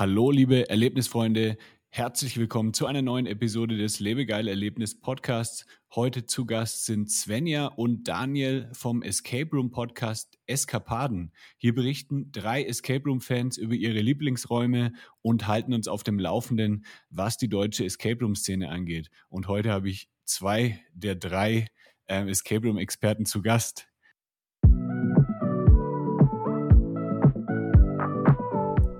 Hallo, liebe Erlebnisfreunde. Herzlich willkommen zu einer neuen Episode des Lebegeil Erlebnis Podcasts. Heute zu Gast sind Svenja und Daniel vom Escape Room Podcast Eskapaden. Hier berichten drei Escape Room Fans über ihre Lieblingsräume und halten uns auf dem Laufenden, was die deutsche Escape Room Szene angeht. Und heute habe ich zwei der drei äh, Escape Room Experten zu Gast.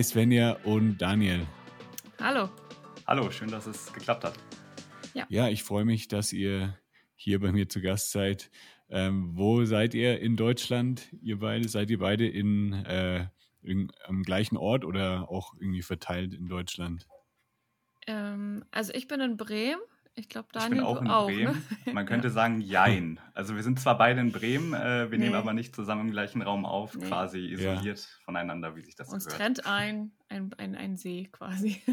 Hi Svenja und Daniel. Hallo. Hallo, schön, dass es geklappt hat. Ja, ja ich freue mich, dass ihr hier bei mir zu Gast seid. Ähm, wo seid ihr in Deutschland? Ihr beide? Seid ihr beide in, äh, in am gleichen Ort oder auch irgendwie verteilt in Deutschland? Ähm, also ich bin in Bremen ich glaube, Daniel ich bin auch in auch, Bremen. Ne? Man könnte sagen, jein. Also wir sind zwar beide in Bremen, äh, wir nee. nehmen aber nicht zusammen im gleichen Raum auf, nee. quasi isoliert ja. voneinander, wie sich das Uns gehört. trennt ein, ein, ein, ein See quasi.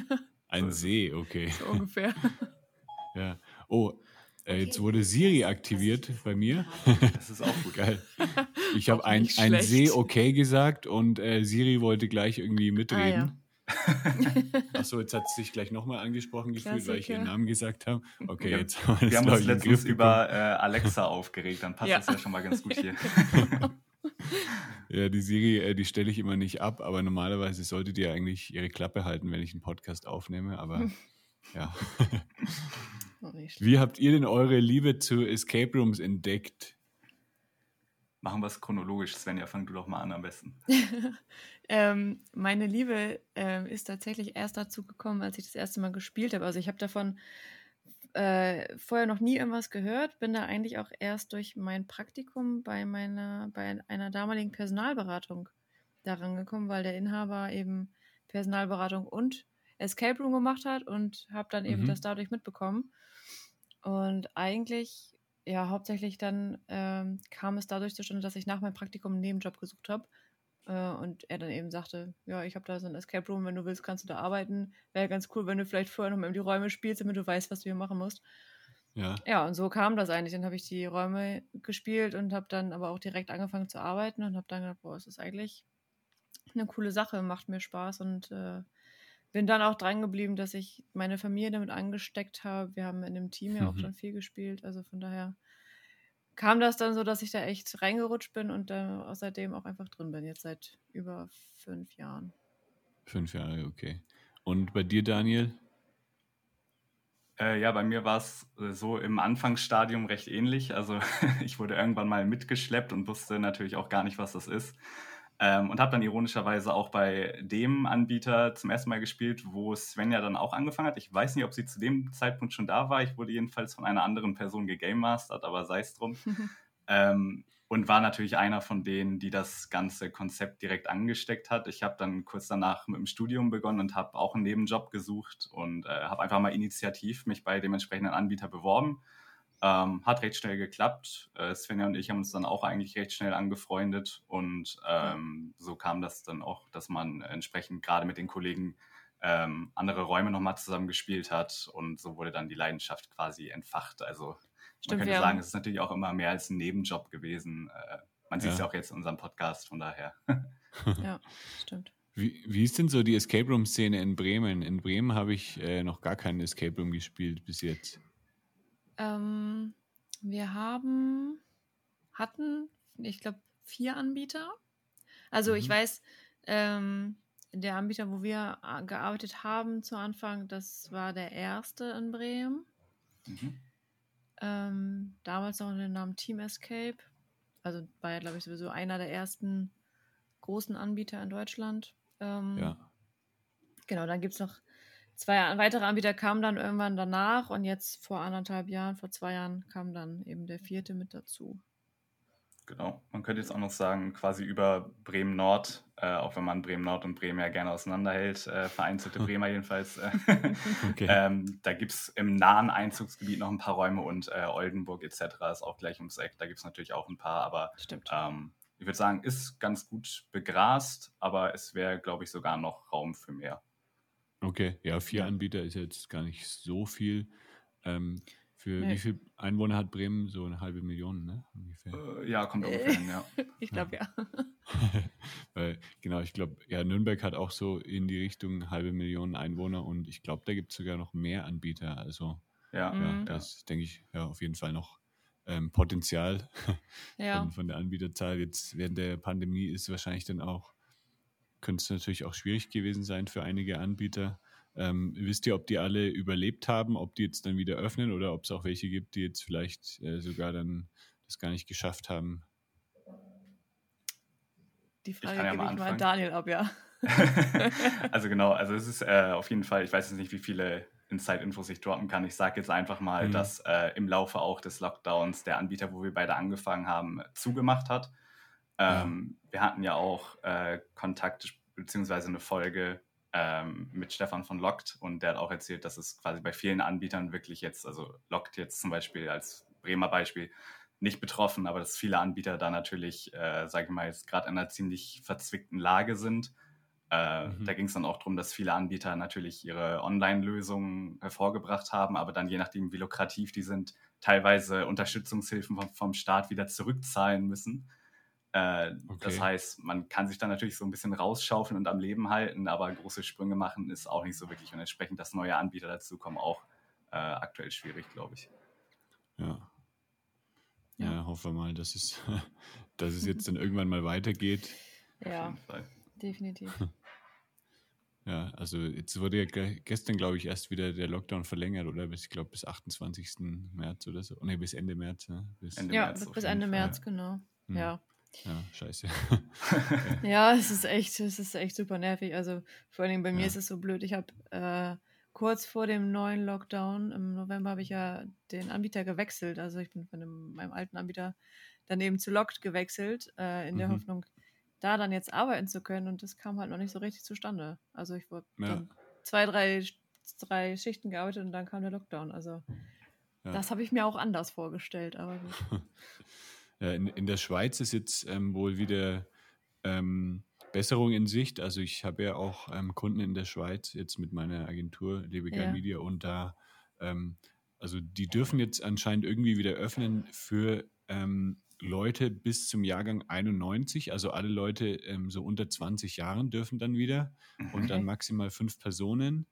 Ein See, okay. So ungefähr. ja. Oh, äh, jetzt wurde Siri aktiviert bei mir. Das ist auch gut. Geil. Ich habe ein, ein See okay gesagt und äh, Siri wollte gleich irgendwie mitreden. Ah, ja. Achso, jetzt hat es sich gleich nochmal angesprochen gefühlt, Klassiker. weil ich ihren Namen gesagt habe. Okay, ja, jetzt haben wir, wir haben uns letztens über äh, Alexa aufgeregt, dann passt ja. das ja schon mal ganz gut hier. ja, die Siri, äh, die stelle ich immer nicht ab, aber normalerweise sollte die ja eigentlich ihre Klappe halten, wenn ich einen Podcast aufnehme, aber ja. Wie habt ihr denn eure Liebe zu Escape Rooms entdeckt? Machen wir es chronologisch, Svenja, fang du doch mal an am besten. Ähm, meine Liebe äh, ist tatsächlich erst dazu gekommen, als ich das erste Mal gespielt habe. Also ich habe davon äh, vorher noch nie irgendwas gehört, bin da eigentlich auch erst durch mein Praktikum bei meiner, bei einer damaligen Personalberatung daran gekommen, weil der Inhaber eben Personalberatung und Escape Room gemacht hat und habe dann eben mhm. das dadurch mitbekommen. Und eigentlich ja, hauptsächlich dann ähm, kam es dadurch zustande, dass ich nach meinem Praktikum einen Nebenjob gesucht habe. Äh, und er dann eben sagte, ja, ich habe da so ein Escape Room, wenn du willst, kannst du da arbeiten. Wäre ganz cool, wenn du vielleicht vorher noch mal die Räume spielst, damit du weißt, was du hier machen musst. Ja. Ja, und so kam das eigentlich. Dann habe ich die Räume gespielt und habe dann aber auch direkt angefangen zu arbeiten und habe dann gedacht, boah, es ist eigentlich eine coole Sache, macht mir Spaß und äh, bin dann auch dran geblieben, dass ich meine Familie damit angesteckt habe. Wir haben in dem Team ja auch mhm. dann viel gespielt. Also von daher kam das dann so, dass ich da echt reingerutscht bin und äh, seitdem auch einfach drin bin. Jetzt seit über fünf Jahren. Fünf Jahre, okay. Und bei dir, Daniel? Äh, ja, bei mir war es äh, so im Anfangsstadium recht ähnlich. Also ich wurde irgendwann mal mitgeschleppt und wusste natürlich auch gar nicht, was das ist. Ähm, und habe dann ironischerweise auch bei dem Anbieter zum ersten Mal gespielt, wo Svenja dann auch angefangen hat. Ich weiß nicht, ob sie zu dem Zeitpunkt schon da war. Ich wurde jedenfalls von einer anderen Person gegamemastert, aber sei es drum. ähm, und war natürlich einer von denen, die das ganze Konzept direkt angesteckt hat. Ich habe dann kurz danach mit dem Studium begonnen und habe auch einen Nebenjob gesucht und äh, habe einfach mal initiativ mich bei dem entsprechenden Anbieter beworben ähm, hat recht schnell geklappt. Äh, Svenja und ich haben uns dann auch eigentlich recht schnell angefreundet und ähm, so kam das dann auch, dass man entsprechend gerade mit den Kollegen ähm, andere Räume nochmal zusammengespielt hat und so wurde dann die Leidenschaft quasi entfacht. Also Stimmt, man könnte sagen, es ist natürlich auch immer mehr als ein Nebenjob gewesen. Äh, man sieht es ja auch jetzt in unserem Podcast, von daher. ja, stimmt. Wie, wie ist denn so die Escape Room-Szene in Bremen? In Bremen habe ich äh, noch gar keinen Escape Room gespielt bis jetzt. Ähm, wir haben, hatten, ich glaube, vier Anbieter. Also mhm. ich weiß, ähm, der Anbieter, wo wir äh, gearbeitet haben zu Anfang, das war der erste in Bremen. Mhm. Ähm, damals noch unter dem Namen Team Escape. Also war ja, glaube ich, sowieso einer der ersten großen Anbieter in Deutschland. Ähm, ja. Genau, dann gibt es noch Zwei weitere Anbieter kamen dann irgendwann danach und jetzt vor anderthalb Jahren, vor zwei Jahren kam dann eben der vierte mit dazu. Genau. Man könnte jetzt auch noch sagen, quasi über Bremen Nord, äh, auch wenn man Bremen Nord und Bremen ja gerne auseinanderhält, äh, vereinzelte Bremer jedenfalls. Äh, okay. ähm, da gibt es im nahen Einzugsgebiet noch ein paar Räume und äh, Oldenburg etc. ist auch gleich ums Eck. Da gibt es natürlich auch ein paar, aber ähm, ich würde sagen, ist ganz gut begrast, aber es wäre, glaube ich, sogar noch Raum für mehr. Okay, ja, vier Anbieter ist jetzt gar nicht so viel. Ähm, für nee. wie viele Einwohner hat Bremen? So eine halbe Million, ne? Ungefähr. Äh, ja, kommt ungefähr hin, ja. ich glaube ja. Weil, genau, ich glaube, ja, Nürnberg hat auch so in die Richtung eine halbe Million Einwohner und ich glaube, da gibt es sogar noch mehr Anbieter. Also ja, ja mhm. das denke ich ja auf jeden Fall noch ähm, Potenzial ja. von, von der Anbieterzahl. Jetzt während der Pandemie ist wahrscheinlich dann auch, könnte es natürlich auch schwierig gewesen sein für einige Anbieter ähm, wisst ihr, ob die alle überlebt haben, ob die jetzt dann wieder öffnen oder ob es auch welche gibt, die jetzt vielleicht äh, sogar dann das gar nicht geschafft haben? Die Frage ja gebe ich mal Daniel ab, ja. also genau, also es ist äh, auf jeden Fall, ich weiß jetzt nicht, wie viele Inside-Infos ich droppen kann. Ich sage jetzt einfach mal, mhm. dass äh, im Laufe auch des Lockdowns der Anbieter, wo wir beide angefangen haben, zugemacht hat. Ähm. Wir hatten ja auch äh, Kontakt bzw. eine Folge ähm, mit Stefan von Lockt und der hat auch erzählt, dass es quasi bei vielen Anbietern wirklich jetzt, also Lockt jetzt zum Beispiel als Bremer Beispiel, nicht betroffen, aber dass viele Anbieter da natürlich, äh, sage ich mal, jetzt gerade in einer ziemlich verzwickten Lage sind. Äh, mhm. Da ging es dann auch darum, dass viele Anbieter natürlich ihre Online-Lösungen hervorgebracht haben, aber dann je nachdem, wie lukrativ die sind, teilweise Unterstützungshilfen vom, vom Staat wieder zurückzahlen müssen. Äh, okay. Das heißt, man kann sich dann natürlich so ein bisschen rausschaufeln und am Leben halten, aber große Sprünge machen ist auch nicht so wirklich. Und entsprechend, dass neue Anbieter dazukommen, auch äh, aktuell schwierig, glaube ich. Ja. ja. Ja, hoffen wir mal, dass es, dass es jetzt dann irgendwann mal weitergeht. Ja, definitiv. Ja, also jetzt wurde ja gestern, glaube ich, erst wieder der Lockdown verlängert, oder? Bis, ich glaube, bis 28. März oder so. Nee, bis Ende März. Ne? Bis Ende ja, März bis Ende März, genau. Hm. Ja. Ja, scheiße. ja, es ist echt, es ist echt super nervig. Also vor allem bei mir ja. ist es so blöd. Ich habe äh, kurz vor dem neuen Lockdown im November habe ich ja den Anbieter gewechselt. Also ich bin von dem, meinem alten Anbieter dann eben zu Locked gewechselt, äh, in der mhm. Hoffnung, da dann jetzt arbeiten zu können. Und das kam halt noch nicht so richtig zustande. Also ich wurde ja. zwei, drei, drei Schichten gearbeitet und dann kam der Lockdown. Also ja. das habe ich mir auch anders vorgestellt, aber gut. Ja, in, in der Schweiz ist jetzt ähm, wohl wieder ähm, Besserung in Sicht. Also ich habe ja auch ähm, Kunden in der Schweiz jetzt mit meiner Agentur Lebegeil ja. Media und da, ähm, also die dürfen jetzt anscheinend irgendwie wieder öffnen für ähm, Leute bis zum Jahrgang 91, also alle Leute ähm, so unter 20 Jahren dürfen dann wieder und dann maximal fünf Personen.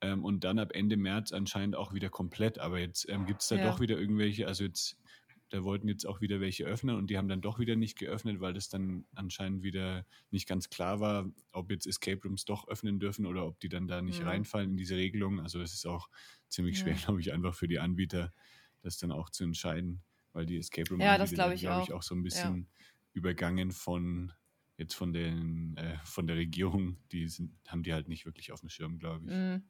Ähm, und dann ab Ende März anscheinend auch wieder komplett. Aber jetzt ähm, gibt es da ja. doch wieder irgendwelche, also jetzt da wollten jetzt auch wieder welche öffnen und die haben dann doch wieder nicht geöffnet, weil das dann anscheinend wieder nicht ganz klar war, ob jetzt Escape Rooms doch öffnen dürfen oder ob die dann da nicht ja. reinfallen in diese Regelung. Also es ist auch ziemlich schwer, ja. glaube ich, einfach für die Anbieter, das dann auch zu entscheiden, weil die Escape Rooms ja, das glaube ich, glaub ich, auch so ein bisschen übergangen von jetzt von den äh, von der Regierung, die sind, haben die halt nicht wirklich auf dem Schirm, glaube ich. Mhm.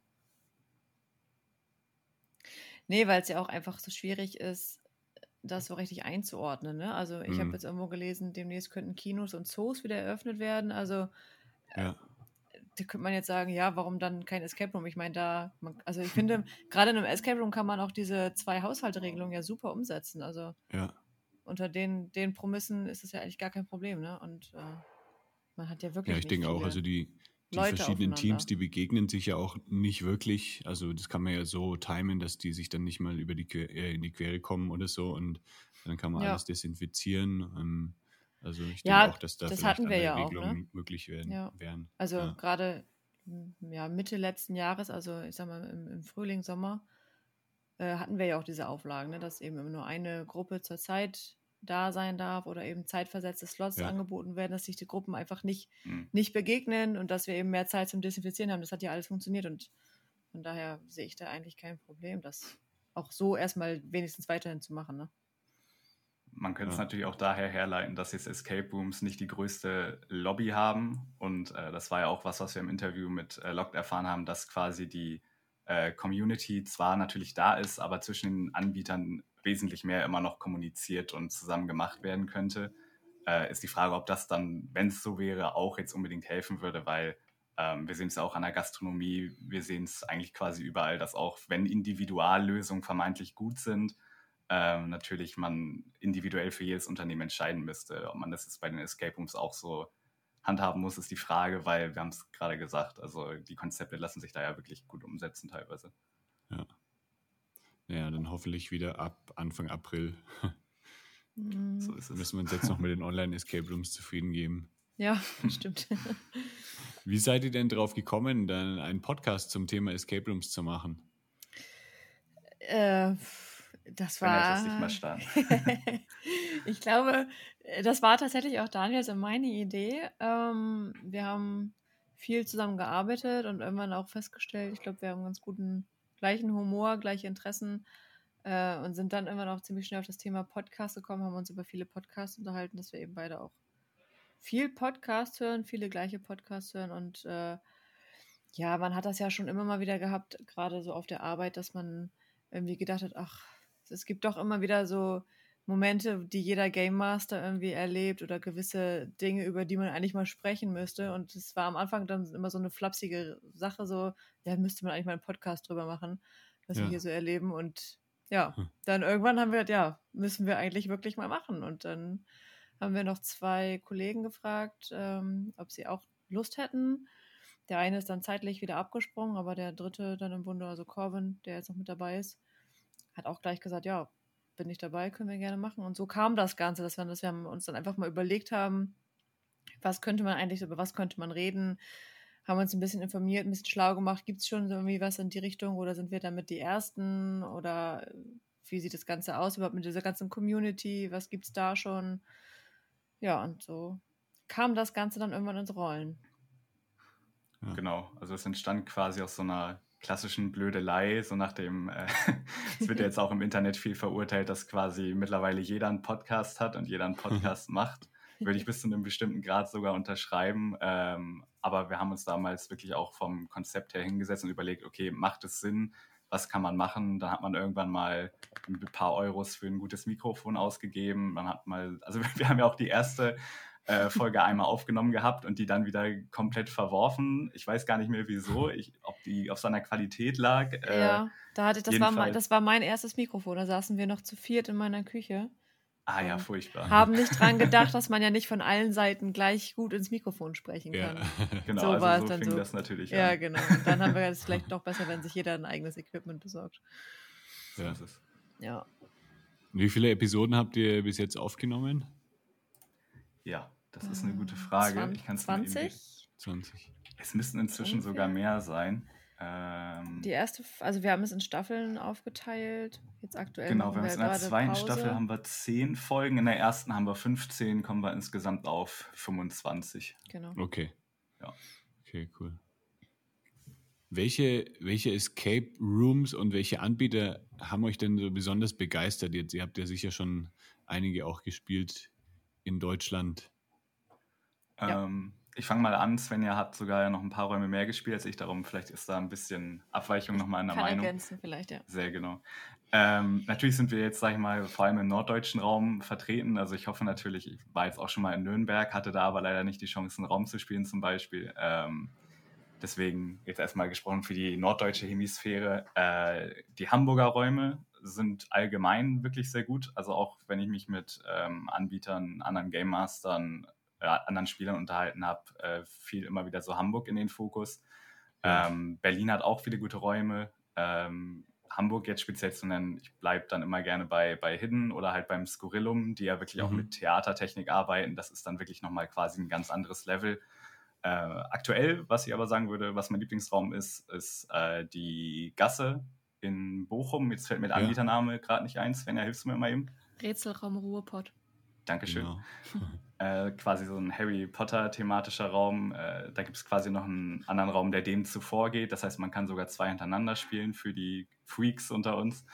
Nee, weil es ja auch einfach so schwierig ist, das so richtig einzuordnen. Ne? Also ich mhm. habe jetzt irgendwo gelesen, demnächst könnten Kinos und Zoos wieder eröffnet werden. Also äh, ja. da könnte man jetzt sagen, ja, warum dann kein Escape Room? Ich meine, da, man, also ich finde, gerade in einem Escape Room kann man auch diese zwei Haushalteregelungen ja super umsetzen. Also ja. unter den, den Promissen ist es ja eigentlich gar kein Problem. Ne? Und äh, man hat ja wirklich. Ja, ich denke auch, also die, die Leute verschiedenen Teams, die begegnen sich ja auch nicht wirklich. Also das kann man ja so timen, dass die sich dann nicht mal über die äh, in die Quere kommen oder so und dann kann man ja. alles desinfizieren. Ähm, also ich ja, denke auch, dass da das hatten wir ja Regelungen auch, ne? möglich werden, ja. wären. Also ja. gerade ja, Mitte letzten Jahres, also ich sag mal im, im Frühling, Sommer, äh, hatten wir ja auch diese Auflagen, ne, dass eben nur eine Gruppe zur Zeit da sein darf oder eben zeitversetzte Slots ja. angeboten werden, dass sich die Gruppen einfach nicht, mhm. nicht begegnen und dass wir eben mehr Zeit zum Desinfizieren haben. Das hat ja alles funktioniert und von daher sehe ich da eigentlich kein Problem, das auch so erstmal wenigstens weiterhin zu machen. Ne? Man könnte ja. es natürlich auch daher herleiten, dass jetzt Escape Rooms nicht die größte Lobby haben. Und äh, das war ja auch was, was wir im Interview mit äh, Locked erfahren haben, dass quasi die äh, Community zwar natürlich da ist, aber zwischen den Anbietern wesentlich mehr immer noch kommuniziert und zusammen gemacht werden könnte. Äh, ist die Frage, ob das dann, wenn es so wäre, auch jetzt unbedingt helfen würde, weil ähm, wir sehen es ja auch an der Gastronomie, wir sehen es eigentlich quasi überall, dass auch wenn Individuallösungen vermeintlich gut sind, ähm, natürlich man individuell für jedes Unternehmen entscheiden müsste. Ob man das jetzt bei den Escape Rooms auch so handhaben muss, ist die Frage, weil wir haben es gerade gesagt, also die Konzepte lassen sich da ja wirklich gut umsetzen teilweise. Ja. Ja, dann hoffentlich wieder ab Anfang April. Mhm. So ist es. Müssen wir uns jetzt noch mit den Online-Escape Rooms zufrieden geben. Ja, stimmt. Wie seid ihr denn drauf gekommen, dann einen Podcast zum Thema Escape Rooms zu machen? äh, das war. Mal starten. ich glaube, das war tatsächlich auch Daniels und meine Idee. Ähm, wir haben viel zusammen gearbeitet und irgendwann auch festgestellt, ich glaube, wir haben ganz guten gleichen Humor, gleiche Interessen äh, und sind dann irgendwann auch ziemlich schnell auf das Thema Podcast gekommen, haben uns über viele Podcasts unterhalten, dass wir eben beide auch viel Podcast hören, viele gleiche Podcasts hören und äh, ja, man hat das ja schon immer mal wieder gehabt, gerade so auf der Arbeit, dass man irgendwie gedacht hat, ach, es gibt doch immer wieder so Momente, die jeder Game Master irgendwie erlebt oder gewisse Dinge, über die man eigentlich mal sprechen müsste. Und es war am Anfang dann immer so eine flapsige Sache, so, ja, müsste man eigentlich mal einen Podcast drüber machen, was Ja. wir hier so erleben. Und ja, Hm. dann irgendwann haben wir, ja, müssen wir eigentlich wirklich mal machen. Und dann haben wir noch zwei Kollegen gefragt, ähm, ob sie auch Lust hätten. Der eine ist dann zeitlich wieder abgesprungen, aber der dritte dann im Bunde, also Corvin, der jetzt noch mit dabei ist, hat auch gleich gesagt, ja, bin ich dabei, können wir gerne machen. Und so kam das Ganze, dass wir, dass wir uns dann einfach mal überlegt haben, was könnte man eigentlich, über was könnte man reden, haben uns ein bisschen informiert, ein bisschen schlau gemacht, gibt es schon irgendwie was in die Richtung oder sind wir damit die Ersten oder wie sieht das Ganze aus überhaupt mit dieser ganzen Community, was gibt es da schon? Ja, und so kam das Ganze dann irgendwann ins Rollen. Ja. Genau, also es entstand quasi aus so einer klassischen Blödelei, so nach dem, äh, es wird ja jetzt auch im Internet viel verurteilt, dass quasi mittlerweile jeder einen Podcast hat und jeder einen Podcast macht. Würde ich bis zu einem bestimmten Grad sogar unterschreiben. Ähm, aber wir haben uns damals wirklich auch vom Konzept her hingesetzt und überlegt, okay, macht es Sinn? Was kann man machen? Dann hat man irgendwann mal ein paar Euros für ein gutes Mikrofon ausgegeben. Man hat mal, also wir haben ja auch die erste äh, Folge einmal aufgenommen gehabt und die dann wieder komplett verworfen. Ich weiß gar nicht mehr wieso, ich, ob die auf seiner Qualität lag. Äh, ja, da hatte, das, war mein, das war mein erstes Mikrofon. Da saßen wir noch zu viert in meiner Küche. Ah ja, Ähm, furchtbar. Haben nicht dran gedacht, dass man ja nicht von allen Seiten gleich gut ins Mikrofon sprechen Ja. kann. genau, so war es also so dann fing so. das natürlich Ja, an. genau. Und dann haben wir es vielleicht noch besser, wenn sich jeder ein eigenes Equipment besorgt. So Ja. ist es. Ja. Wie viele Episoden habt ihr bis jetzt aufgenommen? Ja, das ist eine gute Frage. Zwan- ich kann's mal eben- 20? 20. Es müssten inzwischen Ungefähr. sogar mehr sein. Ähm, Die erste, also wir haben es in Staffeln aufgeteilt. Jetzt aktuell genau, wir haben jetzt in der zweiten Pause. Staffel haben wir 10 Folgen, in der ersten haben wir 15, kommen wir insgesamt auf 25. Genau. Okay. Ja. Okay, cool. Welche, welche Escape Rooms und welche Anbieter haben euch denn so besonders begeistert jetzt? Ihr habt ja sicher schon einige auch gespielt in Deutschland. Ja. Ähm, ich fange mal an. Svenja hat sogar ja noch ein paar Räume mehr gespielt als ich, darum vielleicht ist da ein bisschen Abweichung nochmal in der Kann Meinung. ergänzen vielleicht, ja. Sehr genau. Ähm, natürlich sind wir jetzt, sag ich mal, vor allem im norddeutschen Raum vertreten. Also ich hoffe natürlich, ich war jetzt auch schon mal in Nürnberg, hatte da aber leider nicht die Chance, einen Raum zu spielen zum Beispiel. Ähm, deswegen jetzt erstmal gesprochen für die norddeutsche Hemisphäre. Äh, die Hamburger Räume sind allgemein wirklich sehr gut. Also auch wenn ich mich mit ähm, Anbietern, anderen Game Mastern, anderen Spielern unterhalten habe, äh, fiel immer wieder so Hamburg in den Fokus. Ja. Ähm, Berlin hat auch viele gute Räume. Ähm, Hamburg jetzt speziell zu nennen, ich bleibe dann immer gerne bei, bei Hidden oder halt beim Skurrilum, die ja wirklich auch Mhm. mit Theatertechnik arbeiten. Das ist dann wirklich nochmal quasi ein ganz anderes Level. Äh, aktuell, was ich aber sagen würde, was mein Lieblingsraum ist, ist äh, die Gasse in Bochum. Jetzt fällt mir der Ja. Anbietername gerade nicht ein. Sven, hilfst du mir mal eben? Rätselraum Ruhrpott. Dankeschön. Genau. Äh, quasi so ein Harry Potter-thematischer Raum. Äh, da gibt es quasi noch einen anderen Raum, der dem zuvor geht. Das heißt, man kann sogar zwei hintereinander spielen für die Freaks unter uns.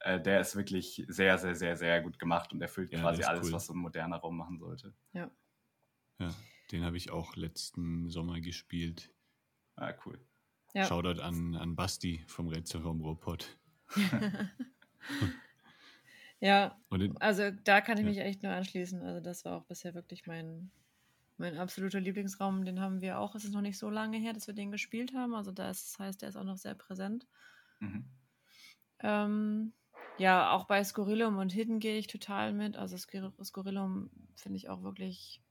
Äh, der ist wirklich sehr, sehr, sehr, sehr gut gemacht und erfüllt Ja, quasi alles, cool. was so ein moderner Raum machen sollte. Ja, den habe ich auch letzten Sommer gespielt. Ah, cool. Ja. Shoutout an, an Basti vom Rätselraum Ruhrpott. Ja, also da kann ich mich echt nur anschließen. Also das war auch bisher wirklich mein, mein absoluter Lieblingsraum. Den haben wir auch. Es ist noch nicht so lange her, dass wir den gespielt haben. Also das heißt, der ist auch noch sehr präsent. Mhm. Ähm, ja, auch bei Scorillum und Hidden gehe ich total mit. Also Scorillum finde ich auch wirklich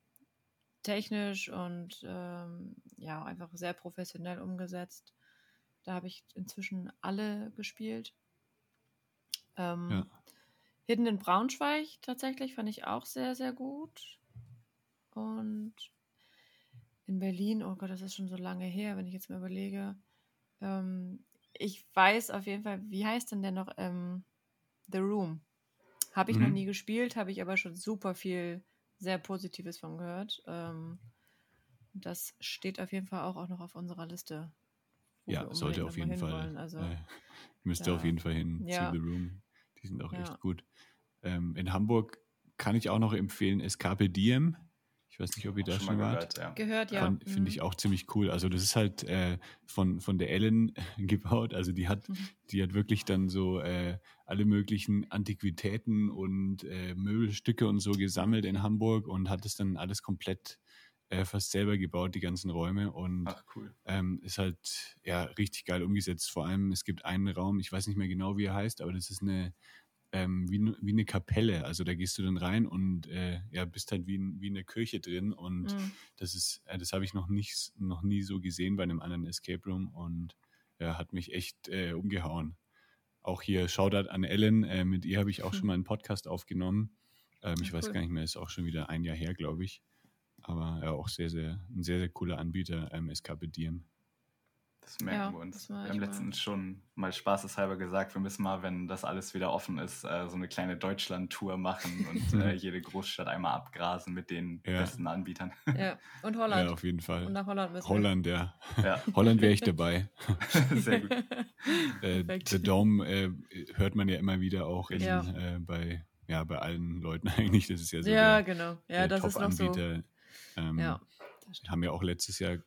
technisch und ähm, ja, einfach sehr professionell umgesetzt. Da habe ich inzwischen alle gespielt. Ähm, ja. Hidden in Braunschweig tatsächlich fand ich auch sehr, sehr gut. Und in Berlin, oh Gott, das ist schon so lange her, wenn ich jetzt mal überlege. Ähm, ich weiß auf jeden Fall, wie heißt denn der noch? Ähm, The Room. Habe ich mhm. noch nie gespielt, habe ich aber schon super viel sehr Positives von gehört. Ähm, das steht auf jeden Fall auch, auch noch auf unserer Liste. Ja, sollte auf jeden Fall. Also, äh, müsste auf jeden Fall hin ja. zu The Room. Die sind auch ja. echt gut. Ähm, in Hamburg kann ich auch noch empfehlen Escape Diem. Ich weiß nicht, ob ihr da schon, schon wart. Gehört, ja. Gehört, ja. Finde mhm. ich auch ziemlich cool. Also das ist halt äh, von, von der Ellen gebaut. Also die hat, mhm. die hat wirklich dann so äh, alle möglichen Antiquitäten und äh, Möbelstücke und so gesammelt in Hamburg und hat es dann alles komplett äh, fast selber gebaut, die ganzen Räume. Und Ach, cool. ähm, ist halt ja richtig geil umgesetzt. Vor allem, es gibt einen Raum, ich weiß nicht mehr genau, wie er heißt, aber das ist eine ähm, wie, wie eine Kapelle. Also da gehst du dann rein und äh, ja, bist halt wie, in, wie in der Kirche drin. Und mhm. das ist, äh, das habe ich noch nicht, noch nie so gesehen bei einem anderen Escape Room und ja, hat mich echt äh, umgehauen. Auch hier Shoutout an Ellen, äh, mit ihr habe ich auch mhm. schon mal einen Podcast aufgenommen. Ähm, ich ja, weiß gar nicht mehr, ist auch schon wieder ein Jahr her, glaube ich. Aber ja, auch sehr, sehr, ein sehr, sehr cooler Anbieter, ähm, Escape Diem. Das merken ja, wir uns. Wir haben letztens schon mal spaßeshalber gesagt, wir müssen mal, wenn das alles wieder offen ist, äh, so eine kleine Deutschland-Tour machen und äh, jede Großstadt einmal abgrasen mit den ja. besten Anbietern. Ja, und Holland. Ja, auf jeden Fall. Und nach Holland müssen Holland, ja. ja. Holland wäre ich dabei. Sehr gut. äh, The Dome äh, hört man ja immer wieder auch in, ja. Äh, bei, ja, bei allen Leuten eigentlich. Das ist ja so ja, der, genau. ja, der das ist noch so. Ähm, ja, haben ja auch letztes Jahr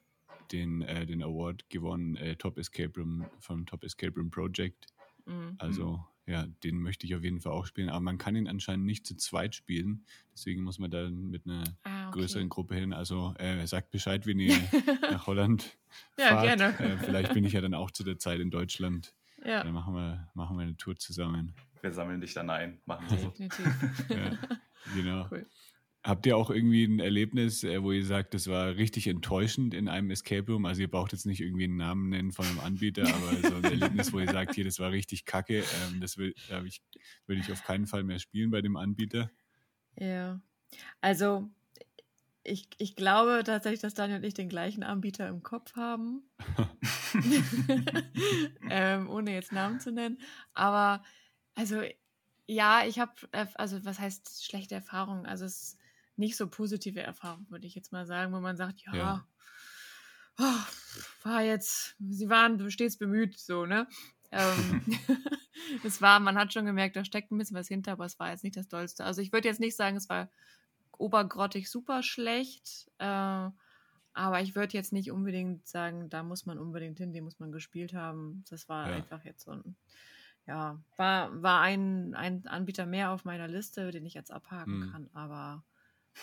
den, äh, den Award gewonnen, äh, Top Escape Room vom Top Escape Room Project. Mhm. Also ja, den möchte ich auf jeden Fall auch spielen. Aber man kann ihn anscheinend nicht zu zweit spielen. Deswegen muss man dann mit einer ah, okay. größeren Gruppe hin. Also äh, sagt Bescheid, wenn ihr nach Holland ja, fahrt. Gerne. Äh, vielleicht bin ich ja dann auch zu der Zeit in Deutschland. Ja. Dann machen wir, machen wir eine Tour zusammen. Wir sammeln dich dann ein. Machen wir so. ja, genau. Cool. Habt ihr auch irgendwie ein Erlebnis, äh, wo ihr sagt, das war richtig enttäuschend in einem Escape Room? Also ihr braucht jetzt nicht irgendwie einen Namen nennen von einem Anbieter, aber so ein Erlebnis, wo ihr sagt, hier, das war richtig kacke, ähm, das will, da ich, würde ich auf keinen Fall mehr spielen bei dem Anbieter. Ja, also ich, ich glaube tatsächlich, dass Daniel und ich den gleichen Anbieter im Kopf haben, ähm, ohne jetzt Namen zu nennen. Aber also ja, ich habe, also was heißt schlechte Erfahrungen? Also es nicht so positive Erfahrung, würde ich jetzt mal sagen, wo man sagt, ja, ja. Oh, war jetzt, sie waren stets bemüht, so, ne? ähm, es war, man hat schon gemerkt, da steckt ein bisschen was hinter, aber es war jetzt nicht das Dollste. Also ich würde jetzt nicht sagen, es war obergrottig super schlecht, äh, aber ich würde jetzt nicht unbedingt sagen, da muss man unbedingt hin, den muss man gespielt haben. Das war ja. einfach jetzt so ein, ja, war, war ein, ein Anbieter mehr auf meiner Liste, den ich jetzt abhaken hm. kann, aber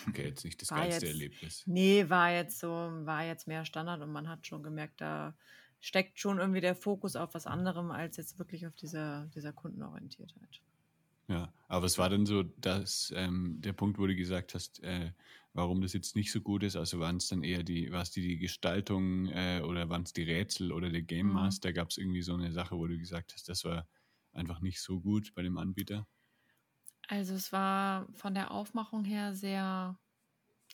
Okay, jetzt nicht das geilste jetzt, Erlebnis. Nee, war jetzt so, war jetzt mehr Standard und man hat schon gemerkt, da steckt schon irgendwie der Fokus auf was anderem als jetzt wirklich auf dieser, dieser Kundenorientiertheit. Ja, aber es war dann so, dass ähm, der Punkt, wo du gesagt hast, äh, warum das jetzt nicht so gut ist. Also waren es dann eher die, war es die, die Gestaltung äh, oder waren es die Rätsel oder der Game mhm. Master? Mhm. Gab es irgendwie so eine Sache, wo du gesagt hast, das war einfach nicht so gut bei dem Anbieter? Also es war von der Aufmachung her sehr,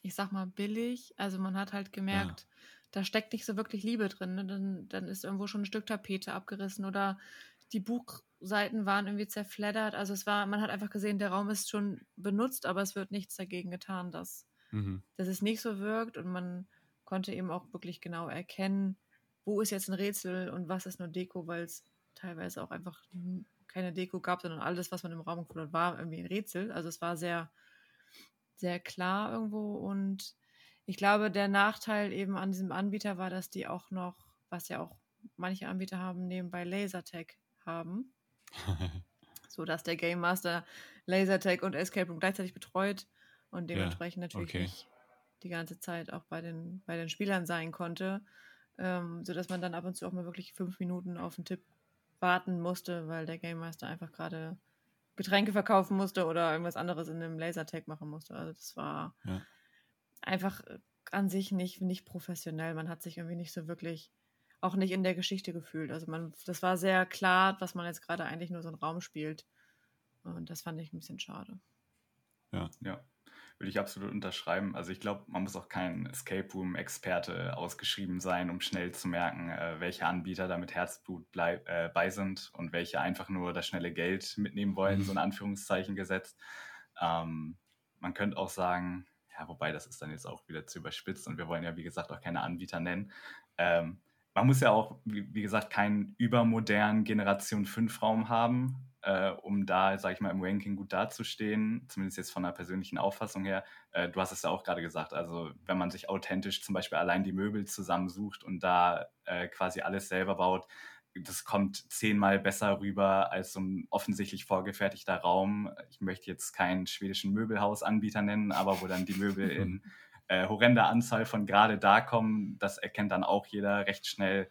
ich sag mal, billig. Also man hat halt gemerkt, ja. da steckt nicht so wirklich Liebe drin. Ne? Dann, dann ist irgendwo schon ein Stück Tapete abgerissen oder die Buchseiten waren irgendwie zerfleddert. Also es war, man hat einfach gesehen, der Raum ist schon benutzt, aber es wird nichts dagegen getan, dass, mhm. dass es nicht so wirkt und man konnte eben auch wirklich genau erkennen, wo ist jetzt ein Rätsel und was ist nur Deko, weil es teilweise auch einfach keine Deko gab, sondern alles, was man im Raum gefunden hat, war irgendwie ein Rätsel. Also es war sehr, sehr klar irgendwo. Und ich glaube, der Nachteil eben an diesem Anbieter war, dass die auch noch, was ja auch manche Anbieter haben, nebenbei Lasertag haben. so dass der Game Master Lasertag und Escape Room gleichzeitig betreut und dementsprechend ja, natürlich okay. nicht die ganze Zeit auch bei den, bei den Spielern sein konnte, ähm, sodass man dann ab und zu auch mal wirklich fünf Minuten auf einen Tipp warten musste, weil der Game Master einfach gerade Getränke verkaufen musste oder irgendwas anderes in einem Lasertag machen musste. Also das war ja. einfach an sich nicht, nicht professionell. Man hat sich irgendwie nicht so wirklich auch nicht in der Geschichte gefühlt. Also man, das war sehr klar, dass man jetzt gerade eigentlich nur so einen Raum spielt. Und das fand ich ein bisschen schade. Ja, ja. Würde ich absolut unterschreiben. Also ich glaube, man muss auch kein Escape Room-Experte ausgeschrieben sein, um schnell zu merken, äh, welche Anbieter da mit Herzblut bleib, äh, bei sind und welche einfach nur das schnelle Geld mitnehmen wollen, mhm. so in Anführungszeichen gesetzt. Ähm, man könnte auch sagen, ja, wobei das ist dann jetzt auch wieder zu überspitzt und wir wollen ja, wie gesagt, auch keine Anbieter nennen. Ähm, man muss ja auch, wie, wie gesagt, keinen übermodernen Generation 5 Raum haben, äh, um da, sag ich mal, im Ranking gut dazustehen, zumindest jetzt von der persönlichen Auffassung her. Äh, du hast es ja auch gerade gesagt, also wenn man sich authentisch zum Beispiel allein die Möbel zusammensucht und da äh, quasi alles selber baut, das kommt zehnmal besser rüber als so ein offensichtlich vorgefertigter Raum. Ich möchte jetzt keinen schwedischen Möbelhausanbieter nennen, aber wo dann die Möbel in äh, horrender Anzahl von gerade da kommen, das erkennt dann auch jeder recht schnell.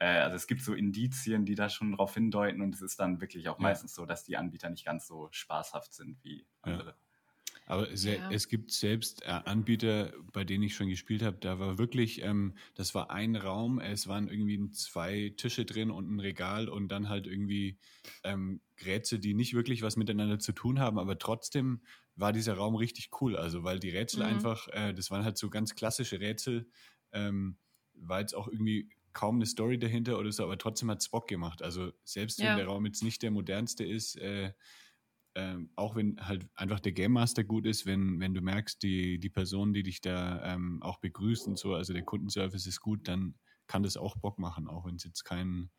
Äh, also es gibt so Indizien, die da schon darauf hindeuten und es ist dann wirklich auch ja. meistens so, dass die Anbieter nicht ganz so spaßhaft sind wie andere. Ja. Aber ja. es gibt selbst äh, Anbieter, bei denen ich schon gespielt habe, da war wirklich, ähm, das war ein Raum, es waren irgendwie zwei Tische drin und ein Regal und dann halt irgendwie ähm, Rätsel, die nicht wirklich was miteinander zu tun haben, aber trotzdem war dieser Raum richtig cool. Also, weil die Rätsel mhm. einfach, äh, das waren halt so ganz klassische Rätsel, ähm, war jetzt auch irgendwie kaum eine Story dahinter oder so, aber trotzdem hat es Bock gemacht. Also, selbst ja. wenn der Raum jetzt nicht der modernste ist, äh, äh, auch wenn halt einfach der Game Master gut ist, wenn, wenn du merkst, die, die Person, die dich da ähm, auch begrüßt und so, also der Kundenservice ist gut, dann kann das auch Bock machen, auch wenn es jetzt kein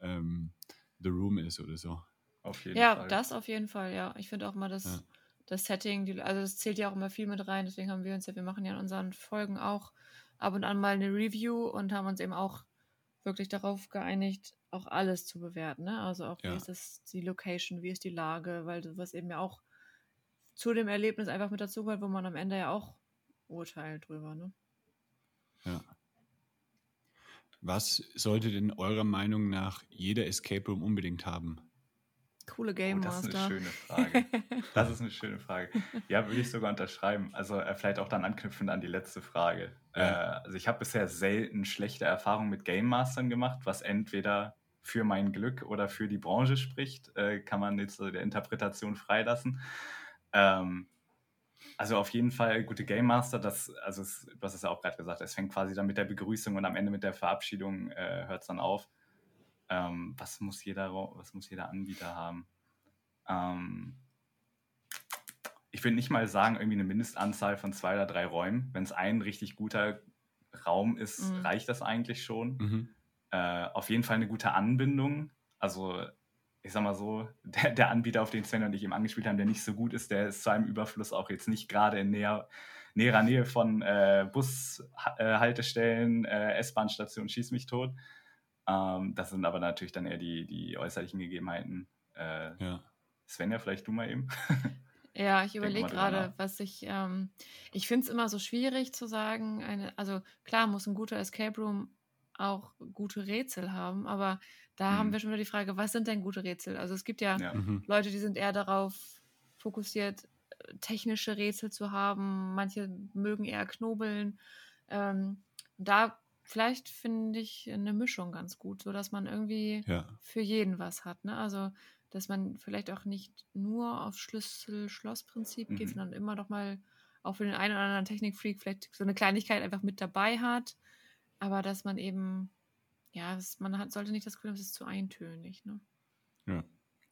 ähm, The Room ist oder so. Auf jeden ja, Fall. das auf jeden Fall, ja. Ich finde auch mal, dass ja das Setting, die, also das zählt ja auch immer viel mit rein, deswegen haben wir uns ja, wir machen ja in unseren Folgen auch ab und an mal eine Review und haben uns eben auch wirklich darauf geeinigt, auch alles zu bewerten. Ne? Also auch, wie ja. ist das, die Location, wie ist die Lage, weil was eben ja auch zu dem Erlebnis einfach mit dazu gehört, wo man am Ende ja auch urteilt drüber. Ne? Ja. Was sollte denn eurer Meinung nach jeder Escape Room unbedingt haben? Coole Game Master. Oh, das ist eine schöne Frage. Das ist eine schöne Frage. Ja, würde ich sogar unterschreiben. Also äh, vielleicht auch dann anknüpfend an die letzte Frage. Ja. Äh, also ich habe bisher selten schlechte Erfahrungen mit Game Mastern gemacht, was entweder für mein Glück oder für die Branche spricht, äh, kann man jetzt der Interpretation freilassen. Ähm, also auf jeden Fall gute Game Master, das, also es, du hast es ja auch gerade gesagt, es fängt quasi dann mit der Begrüßung und am Ende mit der Verabschiedung äh, hört es dann auf. Ähm, was, muss jeder, was muss jeder Anbieter haben? Ähm, ich würde nicht mal sagen, irgendwie eine Mindestanzahl von zwei oder drei Räumen. Wenn es ein richtig guter Raum ist, mhm. reicht das eigentlich schon. Mhm. Äh, auf jeden Fall eine gute Anbindung. Also ich sag mal so, der, der, Anbieter, auf den Sven und ich eben angespielt haben, der nicht so gut ist, der ist zu einem Überfluss auch jetzt nicht gerade in näher, näherer Nähe von äh, Bushaltestellen, äh, S-Bahn-Stationen, schieß mich tot. Ähm, das sind aber natürlich dann eher die, die äußerlichen Gegebenheiten. Äh, ja. Svenja, vielleicht du mal eben. Ja, ich überlege gerade, was ich. Ähm, ich finde es immer so schwierig zu sagen. Eine, also klar muss ein guter Escape Room auch gute Rätsel haben, aber da mhm. haben wir schon wieder die Frage, was sind denn gute Rätsel? Also es gibt ja, ja. Mhm. Leute, die sind eher darauf fokussiert, technische Rätsel zu haben. Manche mögen eher knobeln. Ähm, da vielleicht finde ich eine Mischung ganz gut, so dass man irgendwie ja. für jeden was hat. Ne? Also, dass man vielleicht auch nicht nur auf Schlüssel-Schloss-Prinzip mhm. geht, sondern immer doch mal auch für den einen oder anderen Technikfreak vielleicht so eine Kleinigkeit einfach mit dabei hat. Aber dass man eben, ja, man hat, sollte nicht das Gefühl haben, es ist zu eintönig. Ne? Ja.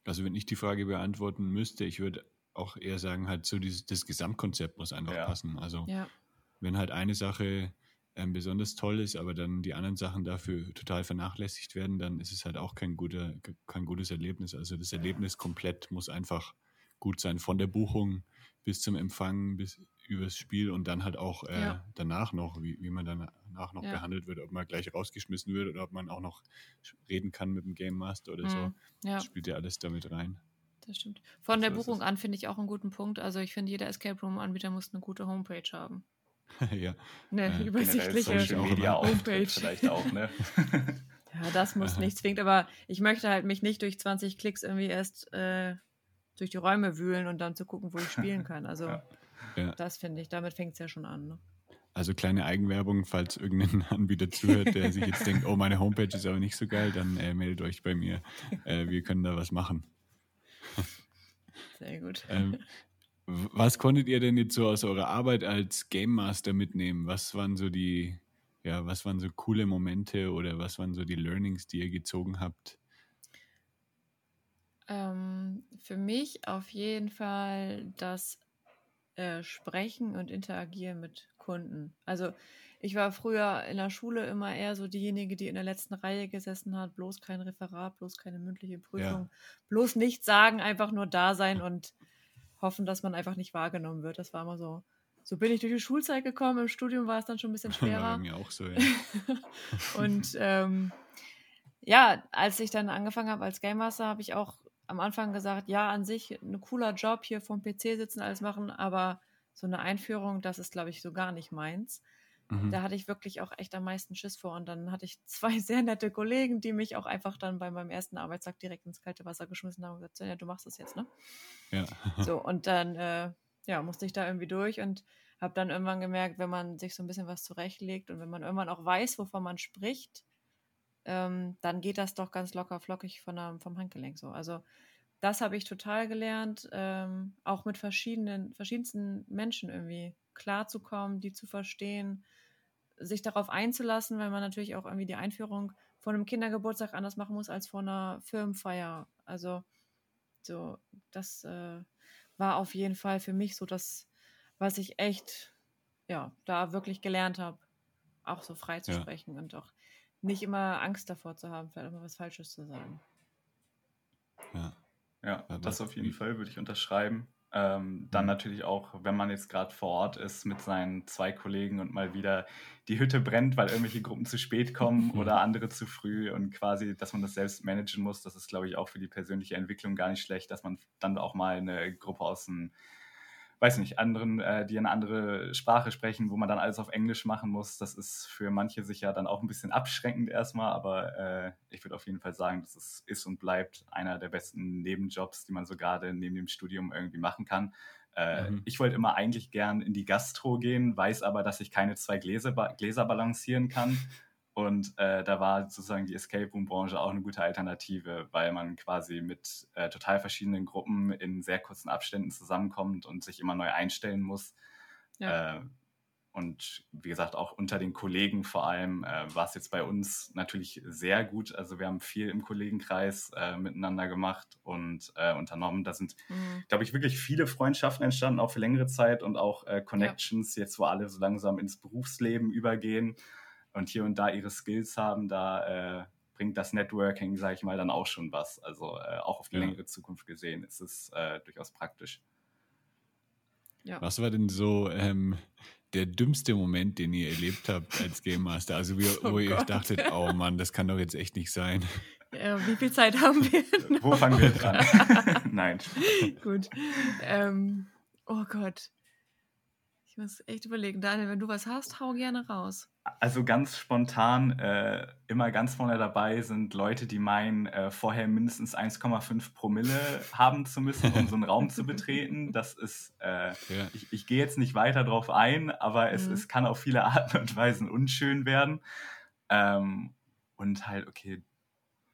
Also, wenn ich die Frage beantworten müsste, ich würde auch eher sagen, halt so dieses, das Gesamtkonzept muss einfach ja. passen. Also, ja. wenn halt eine Sache ähm, besonders toll ist, aber dann die anderen Sachen dafür total vernachlässigt werden, dann ist es halt auch kein, guter, kein gutes Erlebnis. Also das Erlebnis komplett muss einfach gut sein, von der Buchung bis zum Empfang, bis übers Spiel und dann halt auch äh, ja. danach noch, wie, wie man danach noch ja. behandelt wird, ob man gleich rausgeschmissen wird oder ob man auch noch reden kann mit dem Game Master oder mhm. so. Ja. Das spielt ja alles damit rein. Das stimmt. Von der Buchung an finde ich auch einen guten Punkt. Also ich finde, jeder Escape Room-Anbieter muss eine gute Homepage haben. ja. Eine äh, übersichtliche Social Media Homepage. Vielleicht auch, ne? ja, das muss nicht zwingend, aber ich möchte halt mich nicht durch 20 Klicks irgendwie erst äh, durch die Räume wühlen und dann zu gucken, wo ich spielen kann. Also ja. das finde ich, damit fängt es ja schon an. Ne? Also kleine Eigenwerbung, falls irgendein Anbieter zuhört, der sich jetzt denkt, oh, meine Homepage ist aber nicht so geil, dann äh, meldet euch bei mir. Äh, wir können da was machen. Sehr gut. Ähm, was konntet ihr denn jetzt so aus eurer Arbeit als Game Master mitnehmen? Was waren so die, ja, was waren so coole Momente oder was waren so die Learnings, die ihr gezogen habt? Ähm, für mich auf jeden Fall das äh, Sprechen und Interagieren mit Kunden. Also ich war früher in der Schule immer eher so diejenige, die in der letzten Reihe gesessen hat, bloß kein Referat, bloß keine mündliche Prüfung, ja. bloß nichts sagen, einfach nur da sein und hoffen, dass man einfach nicht wahrgenommen wird. Das war immer so. So bin ich durch die Schulzeit gekommen. Im Studium war es dann schon ein bisschen schwerer. Bei mir auch so, ja. und ähm, ja, als ich dann angefangen habe als Game Master, habe ich auch am Anfang gesagt, ja, an sich ein cooler Job hier vom PC sitzen, alles machen, aber so eine Einführung, das ist, glaube ich, so gar nicht meins. Mhm. Da hatte ich wirklich auch echt am meisten Schiss vor. Und dann hatte ich zwei sehr nette Kollegen, die mich auch einfach dann bei meinem ersten Arbeitstag direkt ins kalte Wasser geschmissen haben und gesagt, ja, du machst das jetzt, ne? Ja. so, und dann äh, ja, musste ich da irgendwie durch und habe dann irgendwann gemerkt, wenn man sich so ein bisschen was zurechtlegt und wenn man irgendwann auch weiß, wovon man spricht, ähm, dann geht das doch ganz locker flockig von der, vom Handgelenk so. Also das habe ich total gelernt, ähm, auch mit verschiedenen, verschiedensten Menschen irgendwie klarzukommen, die zu verstehen, sich darauf einzulassen, weil man natürlich auch irgendwie die Einführung von einem Kindergeburtstag anders machen muss als von einer Firmenfeier. Also so, das äh, war auf jeden Fall für mich so das, was ich echt, ja, da wirklich gelernt habe, auch so frei zu ja. sprechen und auch nicht immer Angst davor zu haben, vielleicht mal was Falsches zu sagen. Ja. Ja, das auf jeden Fall würde ich unterschreiben. Ähm, dann mhm. natürlich auch, wenn man jetzt gerade vor Ort ist mit seinen zwei Kollegen und mal wieder die Hütte brennt, weil irgendwelche Gruppen zu spät kommen oder andere zu früh und quasi, dass man das selbst managen muss, das ist, glaube ich, auch für die persönliche Entwicklung gar nicht schlecht, dass man dann auch mal eine Gruppe aus dem weiß nicht, anderen, äh, die eine andere Sprache sprechen, wo man dann alles auf Englisch machen muss. Das ist für manche sicher dann auch ein bisschen abschreckend erstmal, aber äh, ich würde auf jeden Fall sagen, dass es ist und bleibt einer der besten Nebenjobs, die man so gerade neben dem Studium irgendwie machen kann. Äh, mhm. Ich wollte immer eigentlich gern in die Gastro gehen, weiß aber, dass ich keine zwei Gläser, Gläser balancieren kann und äh, da war sozusagen die Escape Room-Branche auch eine gute Alternative, weil man quasi mit äh, total verschiedenen Gruppen in sehr kurzen Abständen zusammenkommt und sich immer neu einstellen muss. Ja. Äh, und wie gesagt, auch unter den Kollegen vor allem äh, war es jetzt bei uns natürlich sehr gut. Also wir haben viel im Kollegenkreis äh, miteinander gemacht und äh, unternommen. Da sind, mhm. glaube ich, wirklich viele Freundschaften entstanden, auch für längere Zeit und auch Connections, ja. jetzt wo alle so langsam ins Berufsleben übergehen und hier und da ihre Skills haben, da äh, bringt das Networking, sage ich mal, dann auch schon was. Also äh, auch auf die ja. längere Zukunft gesehen ist es äh, durchaus praktisch. Ja. Was war denn so ähm, der dümmste Moment, den ihr erlebt habt als Game Master? Also wie, oh wo ihr euch dachtet, oh Mann, das kann doch jetzt echt nicht sein. Ja, wie viel Zeit haben wir? Noch? Wo fangen wir dran? Nein. Gut. Ähm, oh Gott. Ich muss echt überlegen. Daniel, wenn du was hast, hau gerne raus. Also ganz spontan, äh, immer ganz vorne dabei sind Leute, die meinen, äh, vorher mindestens 1,5 Promille haben zu müssen, um so einen Raum zu betreten. Das ist, äh, ja. ich, ich gehe jetzt nicht weiter drauf ein, aber es, mhm. es kann auf viele Arten und Weisen unschön werden. Ähm, und halt, okay,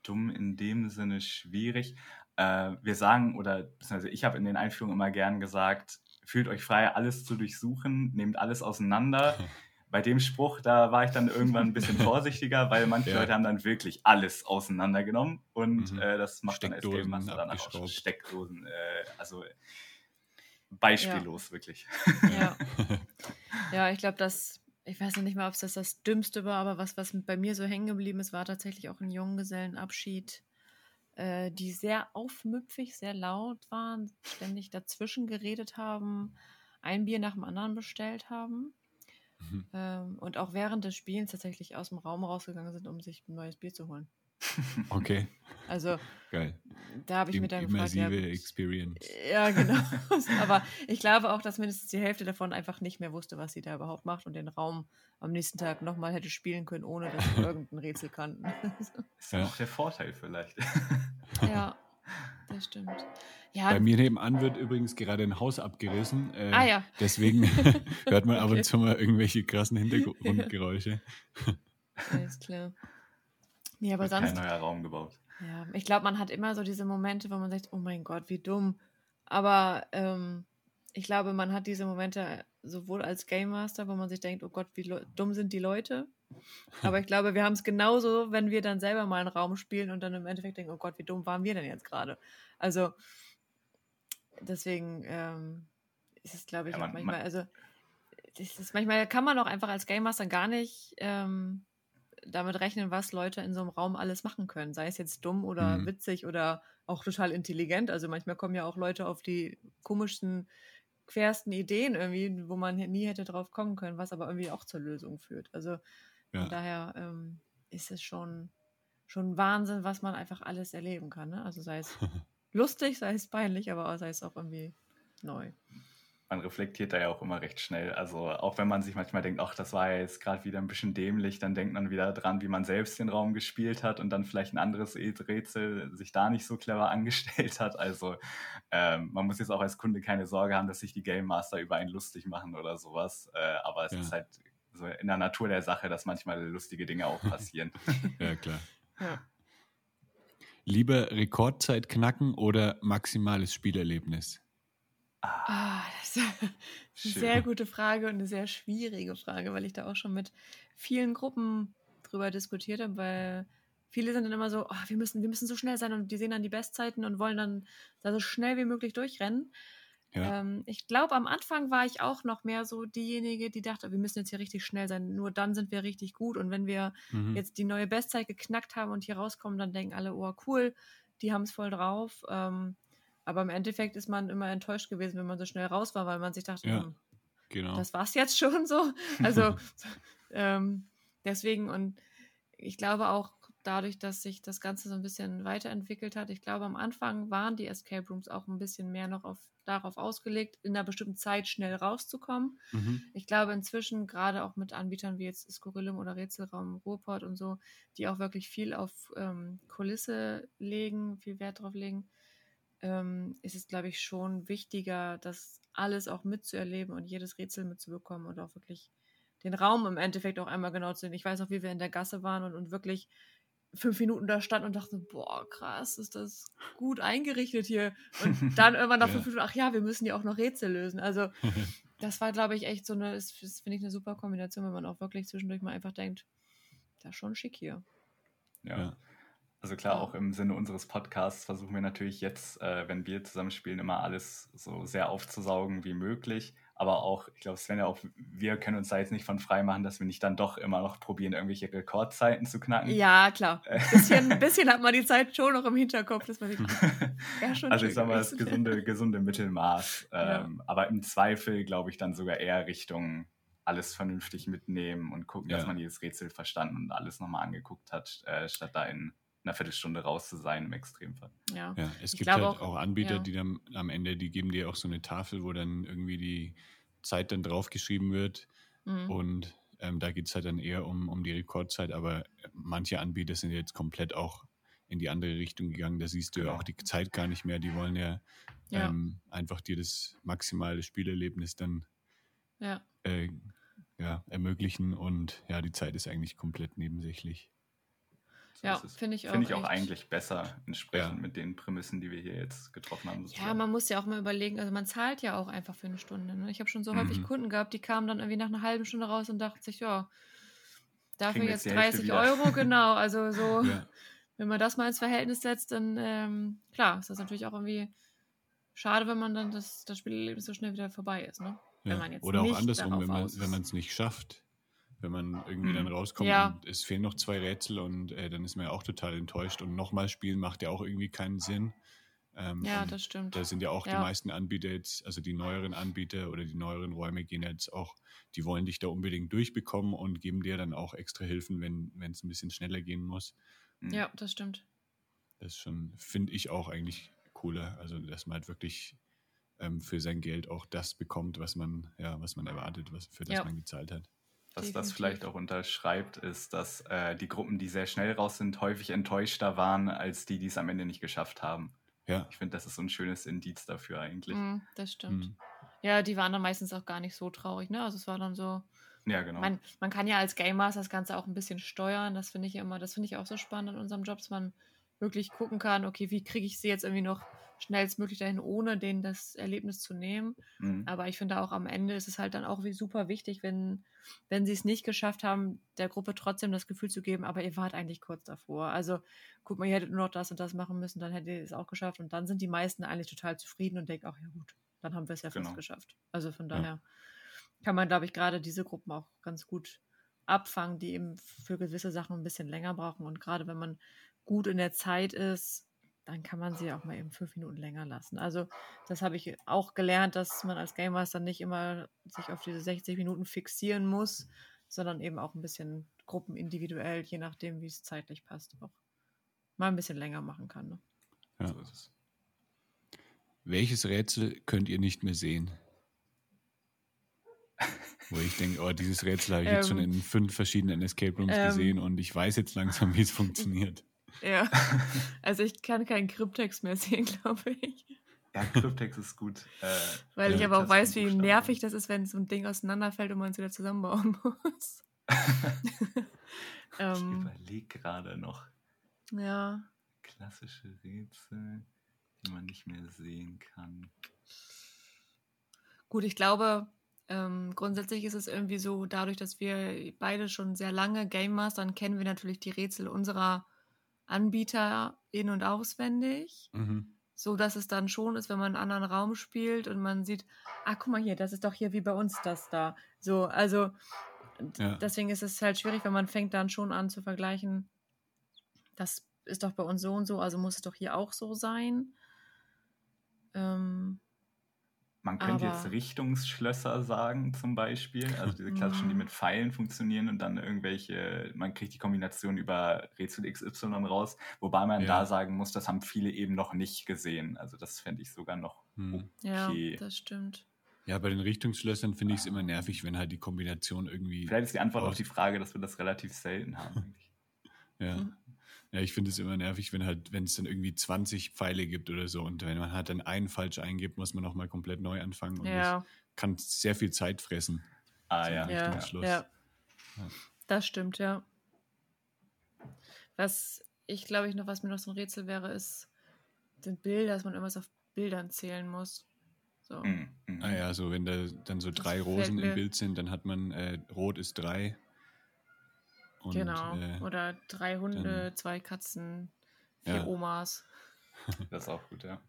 dumm in dem Sinne schwierig. Äh, wir sagen, oder beziehungsweise ich habe in den Einführungen immer gern gesagt, fühlt euch frei, alles zu durchsuchen, nehmt alles auseinander. Bei dem Spruch, da war ich dann irgendwann ein bisschen vorsichtiger, weil manche ja. Leute haben dann wirklich alles auseinandergenommen und mhm. äh, das macht dann Escape Master dann auch Steckdosen. Äh, also beispiellos, ja. wirklich. Ja, ja ich glaube, dass ich weiß noch nicht mal, ob es das das Dümmste war, aber was, was bei mir so hängen geblieben ist, war tatsächlich auch ein Junggesellenabschied äh, die sehr aufmüpfig, sehr laut waren, ständig dazwischen geredet haben, ein Bier nach dem anderen bestellt haben. Mhm. Ähm, und auch während des Spielens tatsächlich aus dem Raum rausgegangen sind, um sich ein neues Bier zu holen. Okay. Also Geil. da habe ich Im- mir dann gefragt, ja, Immersive Experience. ja genau. Aber ich glaube auch, dass mindestens die Hälfte davon einfach nicht mehr wusste, was sie da überhaupt macht und den Raum am nächsten Tag nochmal hätte spielen können, ohne dass sie irgendein Rätsel kannten. Ist ja auch der Vorteil vielleicht. ja, das stimmt. Ja, Bei mir nebenan wird übrigens gerade ein Haus abgerissen. Äh, Ah, ja. Deswegen hört man ab Okay. und zu mal irgendwelche krassen Hintergrundgeräusche. alles klar. Nee, aber Wird kein sonst, neuer Raum gebaut. ja, ich glaube, man hat immer so diese Momente, wo man sagt, oh mein Gott, wie dumm. Aber ähm, ich glaube, man hat diese Momente sowohl als Game Master, wo man sich denkt, oh Gott, wie dumm sind die Leute. Aber ich glaube, wir haben es genauso, wenn wir dann selber mal einen Raum spielen und dann im Endeffekt denken, oh Gott, wie dumm waren wir denn jetzt gerade? Also deswegen ähm, ist es, glaube ich, Ja, man- manchmal, man- also ist, manchmal kann man auch einfach als Game Master gar nicht ähm, damit rechnen, was Leute in so einem Raum alles machen können. Sei es jetzt dumm oder Mhm. witzig oder auch total intelligent. Also manchmal kommen ja auch Leute auf die komischsten, quersten Ideen irgendwie, wo man nie hätte drauf kommen können, was aber irgendwie auch zur Lösung führt. Also Ja. von daher ähm, ist es schon, schon Wahnsinn, was man einfach alles erleben kann. Ne? Also sei es lustig, sei es peinlich, aber sei es auch irgendwie neu. Man reflektiert da ja auch immer recht schnell. Also auch wenn man sich manchmal denkt, ach, das war ja jetzt gerade wieder ein bisschen dämlich, dann denkt man wieder dran, wie man selbst den Raum gespielt hat und dann vielleicht ein anderes Rätsel sich da nicht so clever angestellt hat. Also ähm, man muss jetzt auch als Kunde keine Sorge haben, dass sich die Game Master über einen lustig machen oder sowas. Äh, aber es Ja. ist halt so in der Natur der Sache, dass manchmal lustige Dinge auch passieren. Ja, klar. Ja. Lieber Rekordzeit knacken oder maximales Spielerlebnis? Ah, Ah, das ist eine Schön. sehr gute Frage und eine sehr schwierige Frage, weil ich da auch schon mit vielen Gruppen drüber diskutiert habe, weil viele sind dann immer so, oh, wir, müssen, wir müssen so schnell sein und die sehen dann die Bestzeiten und wollen dann da so schnell wie möglich durchrennen. Ja. Ähm, ich glaube, am Anfang war ich auch noch mehr so diejenige, die dachte, wir müssen jetzt hier richtig schnell sein, nur dann sind wir richtig gut und wenn wir Mhm. jetzt die neue Bestzeit geknackt haben und hier rauskommen, dann denken alle, oh cool, die haben es voll drauf. Ähm, aber im Endeffekt ist man immer enttäuscht gewesen, wenn man so schnell raus war, weil man sich dachte, Ja. hm, Genau. das war's jetzt schon so. Also ähm, deswegen und ich glaube auch dadurch, dass sich das Ganze so ein bisschen weiterentwickelt hat. Ich glaube, am Anfang waren die Escape Rooms auch ein bisschen mehr noch auf, darauf ausgelegt, in einer bestimmten Zeit schnell rauszukommen. mhm. Ich glaube inzwischen, gerade auch mit Anbietern wie jetzt Skurrilum oder Rätselraum Ruhrport und so, die auch wirklich viel auf ähm, Kulisse legen, viel Wert drauf legen, ähm, ist es, glaube ich, schon wichtiger, das alles auch mitzuerleben und jedes Rätsel mitzubekommen und auch wirklich den Raum im Endeffekt auch einmal genau zu sehen. Ich weiß auch, wie wir in der Gasse waren und, und wirklich fünf Minuten da standen und dachten, boah, krass, ist das gut eingerichtet hier. Und dann irgendwann nach Ja. fünf Minuten, ach ja, wir müssen ja auch noch Rätsel lösen. Also das war, glaube ich, echt so eine, ist, ist, finde ich, eine super Kombination, wenn man auch wirklich zwischendurch mal einfach denkt, das ist schon schick hier. Ja. Ja. Also klar, Ja. auch im Sinne unseres Podcasts versuchen wir natürlich jetzt, äh, wenn wir zusammen spielen, immer alles so sehr aufzusaugen wie möglich. Aber auch, ich glaube, Sven ja auch, wir können uns da jetzt nicht von frei machen, dass wir nicht dann doch immer noch probieren, irgendwelche Rekordzeiten zu knacken. Ja, klar. Äh. Ein bisschen, bisschen hat man die Zeit schon noch im Hinterkopf, dass man sich, ja, schon Also ich sag mal, das gesunde, gesunde Mittelmaß. Ja. Ähm, Aber im Zweifel glaube ich dann sogar eher Richtung alles vernünftig mitnehmen und gucken, dass Ja. man jedes Rätsel verstanden und alles nochmal angeguckt hat, äh, statt da in einer Viertelstunde raus zu sein im Extremfall. Ja. Ja, es Ich gibt halt auch- auch, Anbieter, ja. die dann am Ende, die geben dir auch so eine Tafel, wo dann irgendwie die Zeit dann draufgeschrieben wird. Mhm. Und ähm, da geht es halt dann eher um, um die Rekordzeit, aber manche Anbieter sind jetzt komplett auch in die andere Richtung gegangen. Da siehst du ja Genau. auch die Zeit gar nicht mehr. Die wollen ja, Ja. Ähm, einfach dir das maximale Spielerlebnis dann ja. äh, ja, ermöglichen und ja, die Zeit ist eigentlich komplett nebensächlich. So Ja, finde ich auch Finde ich auch echt. eigentlich besser, entsprechend Ja. mit den Prämissen, die wir hier jetzt getroffen haben. Ja, sozusagen. man muss ja auch mal überlegen, also man zahlt ja auch einfach für eine Stunde. Ne? Ich habe schon so häufig Mhm. Kunden gehabt, die kamen dann irgendwie nach einer halben Stunde raus und dachten sich, ja, dafür jetzt jetzt die Hälfte 30 wieder. Euro, genau. Also so, Ja, wenn man das mal ins Verhältnis setzt, dann ähm, klar, ist das natürlich auch irgendwie schade, wenn man dann das, das Spielerlebnis so schnell wieder vorbei ist. Ne? Wenn ja. man jetzt Oder auch nicht andersrum, wenn man es nicht schafft. Wenn man irgendwie dann Mhm. rauskommt Ja. und es fehlen noch zwei Rätsel und äh, dann ist man ja auch total enttäuscht. Und nochmal spielen macht ja auch irgendwie keinen Sinn. Ähm, Ja, das stimmt. Da sind ja auch Ja. die meisten Anbieter jetzt, also die neueren Anbieter oder die neueren Räume gehen jetzt auch, die wollen dich da unbedingt durchbekommen und geben dir dann auch extra Hilfen, wenn es ein bisschen schneller gehen muss. Mhm. Ja, das stimmt. Das schon, finde ich auch eigentlich cooler. Also, dass man halt wirklich ähm, für sein Geld auch das bekommt, was man, ja, was man erwartet, was, für das Ja. man gezahlt hat. Was das vielleicht auch unterschreibt, ist, dass äh, die Gruppen, die sehr schnell raus sind, häufig enttäuschter waren als die, die es am Ende nicht geschafft haben. Ja. Ich finde, das ist so ein schönes Indiz dafür eigentlich. Mhm, das stimmt. Mhm. Ja, die waren dann meistens auch gar nicht so traurig, ne? Also es war dann so, Ja, genau. man, man kann ja als Game Master das Ganze auch ein bisschen steuern. Das finde ich immer, das finde ich auch so spannend in unserem Job, dass man wirklich gucken kann, okay, wie kriege ich sie jetzt irgendwie noch schnellstmöglich dahin, ohne denen das Erlebnis zu nehmen. Mhm. Aber ich finde auch am Ende ist es halt dann auch wie super wichtig, wenn, wenn sie es nicht geschafft haben, der Gruppe trotzdem das Gefühl zu geben, aber ihr wart eigentlich kurz davor. Also guck mal, ihr hättet nur noch das und das machen müssen, dann hättet ihr es auch geschafft. Und dann sind die meisten eigentlich total zufrieden und denken, ach ja gut, dann haben wir es ja fast Genau. geschafft. Also von Ja. daher kann man, glaube ich, gerade diese Gruppen auch ganz gut abfangen, die eben für gewisse Sachen ein bisschen länger brauchen. Und gerade wenn man gut in der Zeit ist, dann kann man sie auch mal eben fünf Minuten länger lassen. Also das habe ich auch gelernt, dass man als Game Master nicht immer sich auf diese 60 Minuten fixieren muss, sondern eben auch ein bisschen gruppenindividuell, je nachdem, wie es zeitlich passt, auch mal ein bisschen länger machen kann. Ne? Ja. So ist es. Welches Rätsel könnt ihr nicht mehr sehen? Wo ich denke, oh, dieses Rätsel habe ich jetzt schon Ähm, in fünf verschiedenen Escape Rooms ähm, gesehen und ich weiß jetzt langsam, wie es funktioniert. Ja, also ich kann keinen Kryptext mehr sehen, glaube ich. Ja, Kryptex ist gut. Äh, Weil ich aber auch weiß, wie Klassenbuchstaben. nervig das ist, wenn so ein Ding auseinanderfällt und man es wieder zusammenbauen muss. ich ähm, überlege gerade noch ja, klassische Rätsel, die man nicht mehr sehen kann. gut, ich glaube, ähm, grundsätzlich ist es irgendwie so, dadurch, dass wir beide schon sehr lange Game Mastern, kennen wir natürlich die Rätsel unserer Anbieter in- und auswendig. Mhm. So dass es dann schon ist, wenn man einen anderen Raum spielt und man sieht, ah, guck mal hier, das ist doch hier wie bei uns das da. So, also Ja. deswegen ist es halt schwierig, wenn man fängt dann schon an zu vergleichen, das ist doch bei uns so und so, also muss es doch hier auch so sein. Ähm, Man könnte Aber- jetzt Richtungsschlösser sagen, zum Beispiel. Also diese klassischen, die Mhm. mit Pfeilen funktionieren und dann irgendwelche, man kriegt die Kombination über Rätsel XY raus, wobei man Ja. da sagen muss, das haben viele eben noch nicht gesehen. Also das fände ich sogar noch Hm. ja, okay. das stimmt. Ja, bei den Richtungsschlössern finde ich es immer nervig, wenn halt die Kombination irgendwie. Vielleicht ist die Antwort auf die Frage, dass wir das relativ selten haben. eigentlich. Ja. Mhm. Ja, ich finde es immer nervig, wenn halt, wenn es dann irgendwie 20 Pfeile gibt oder so und wenn man halt dann einen falsch eingibt, muss man nochmal komplett neu anfangen und das Ja, kann sehr viel Zeit fressen. Ah So ja. Richtung ja, Schluss. ja. Das stimmt, ja. Was ich glaube ich noch, was mir noch so ein Rätsel wäre, ist, sind Bilder, dass man irgendwas auf Bildern zählen muss. So. Mhm, mhm. Ah ja, so wenn da dann so Das drei Rosen im Bild sind, dann hat man äh, Rot ist drei. Und, genau. Äh, Oder drei Hunde, dann- zwei Katzen, vier Ja. Omas. Das ist auch gut, ja.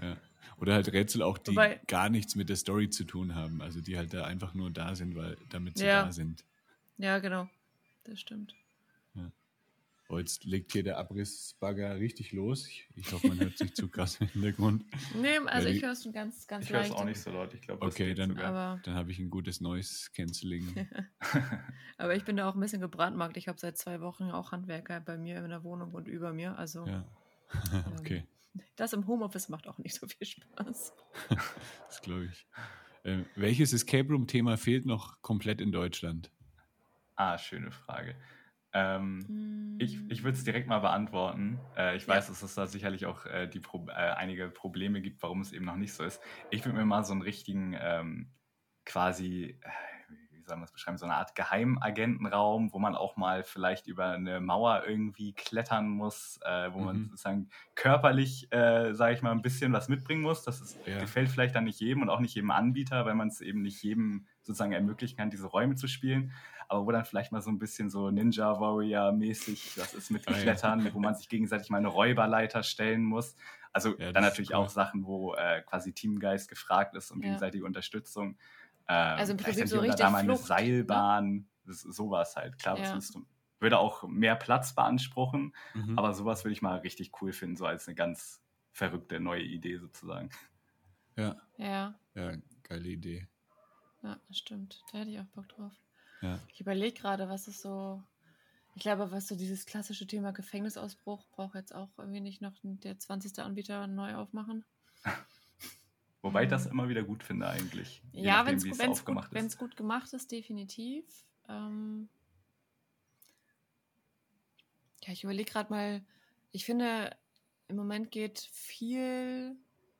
Ja. Oder halt Rätsel auch, die Wobei- gar nichts mit der Story zu tun haben. Also die halt da einfach nur da sind, weil damit sie Ja. da sind. ja, genau. Das stimmt. Oh, jetzt legt hier der Abrissbagger richtig los. Ich, ich hoffe, man hört sich zu krass im Hintergrund. Nee, also ich höre es schon ganz, ganz Ich höre es auch nicht so laut. Ich glaube, Okay, dann- sogar. Dann habe ich ein gutes Noise Cancelling. aber ich bin da auch ein bisschen gebrandmarkt. Ich habe seit zwei Wochen auch Handwerker bei mir in der Wohnung und über mir. Also Ja. okay, das im Homeoffice macht auch nicht so viel Spaß. das glaube ich. Äh, welches Escape Room-Thema fehlt noch komplett in Deutschland? Ah, schöne Frage. Ähm, Ich, Hm. ich würde es direkt mal beantworten. Äh, ich weiß, dass es da sicherlich auch äh, die Pro äh, einige Probleme gibt, warum es eben noch nicht so ist. Ich würde mir mal so einen richtigen, ähm, quasi, äh, wie soll man das beschreiben, so eine Art Geheimagentenraum, wo man auch mal vielleicht über eine Mauer irgendwie klettern muss, äh, wo man Mhm. sozusagen körperlich, äh, sage ich mal, ein bisschen was mitbringen muss. Das ist, Ja. gefällt vielleicht dann nicht jedem und auch nicht jedem Anbieter, weil man es eben nicht jedem sozusagen ermöglichen kann, diese Räume zu spielen aber wo dann vielleicht mal so ein bisschen so Ninja Warrior mäßig das ist mit Ah, ja. Klettern, wo man sich gegenseitig mal eine Räuberleiter stellen muss. Also Ja, das dann natürlich cool. auch Sachen, wo äh, quasi Teamgeist gefragt ist und Ja. gegenseitige Unterstützung. Ähm, Also im Prinzip so richtig da mal eine Flucht, ne? Seilbahn, das, sowas halt. Klar, das Ja. ist, würde auch mehr Platz beanspruchen, Mhm. aber sowas würde ich mal richtig cool finden, so als eine ganz verrückte neue Idee sozusagen. ja, Ja, ja, geile Idee. ja, das stimmt. Da hätte ich auch Bock drauf. Ja. Ich überlege gerade, was ist so. Ich glaube, was so dieses klassische Thema Gefängnisausbruch braucht jetzt auch irgendwie nicht noch der 20. Anbieter neu aufmachen. Wobei ich das immer wieder gut finde eigentlich. Ja, wenn es gut, gut, gut gemacht ist, definitiv. Ähm ja, ich überlege gerade mal, ich finde, im Moment geht viel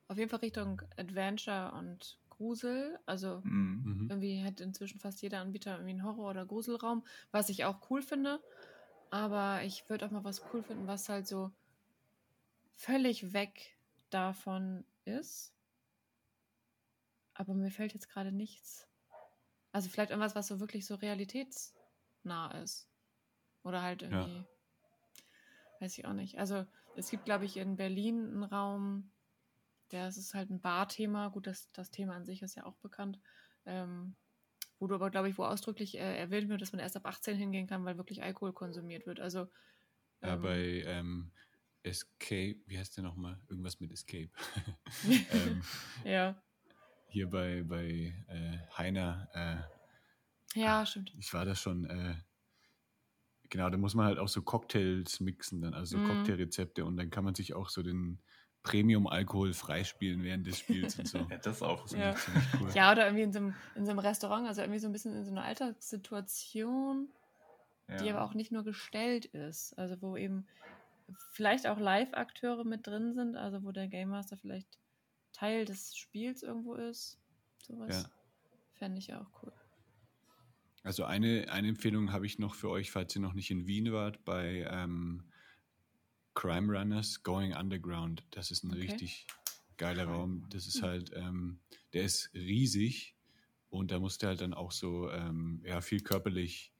auf jeden Fall Richtung Adventure und Grusel. Also mhm. mhm. irgendwie hat inzwischen fast jeder Anbieter irgendwie einen Horror- oder Gruselraum, was ich auch cool finde. Aber ich würde auch mal was cool finden, was halt so völlig weg davon ist. Aber mir fällt jetzt gerade nichts. Also vielleicht irgendwas, was so wirklich so realitätsnah ist. Oder halt irgendwie. Ja. Weiß ich auch nicht. Also es gibt, glaube ich, in Berlin einen Raum, der ist halt ein Barthema. Gut, das, das Thema an sich ist ja auch bekannt. Ähm, wo du aber, glaube ich, wo ausdrücklich äh, erwähnt wird, dass man erst ab 18 hingehen kann, weil wirklich Alkohol konsumiert wird. Also. Ähm, ja, bei ähm, Escape, wie heißt der nochmal? Irgendwas mit Escape. ähm, ja. Hier bei, bei äh, Heiner. Äh, ja, stimmt. Ich war da schon. Äh, genau, da muss man halt auch so Cocktails mixen, dann, also mm. Cocktailrezepte und dann kann man sich auch so den Premium-Alkohol freispielen während des Spiels und so. ja, das auch. Das ja. Cool. ja, oder irgendwie in so, einem, in so einem Restaurant, also irgendwie so ein bisschen in so einer Alltagssituation, ja. die aber auch nicht nur gestellt ist. Also wo eben vielleicht auch Live-Akteure mit drin sind, also wo der Game Master vielleicht Teil des Spiels irgendwo ist. Sowas ja. fände ich auch cool. Also eine, eine Empfehlung habe ich noch für euch, falls ihr noch nicht in Wien wart, bei ähm, Crime Runners Going Underground. Das ist ein okay. richtig geiler Raum. Das ist halt, ähm, der ist riesig und da musst du halt dann auch so, ähm, ja, viel körperlich,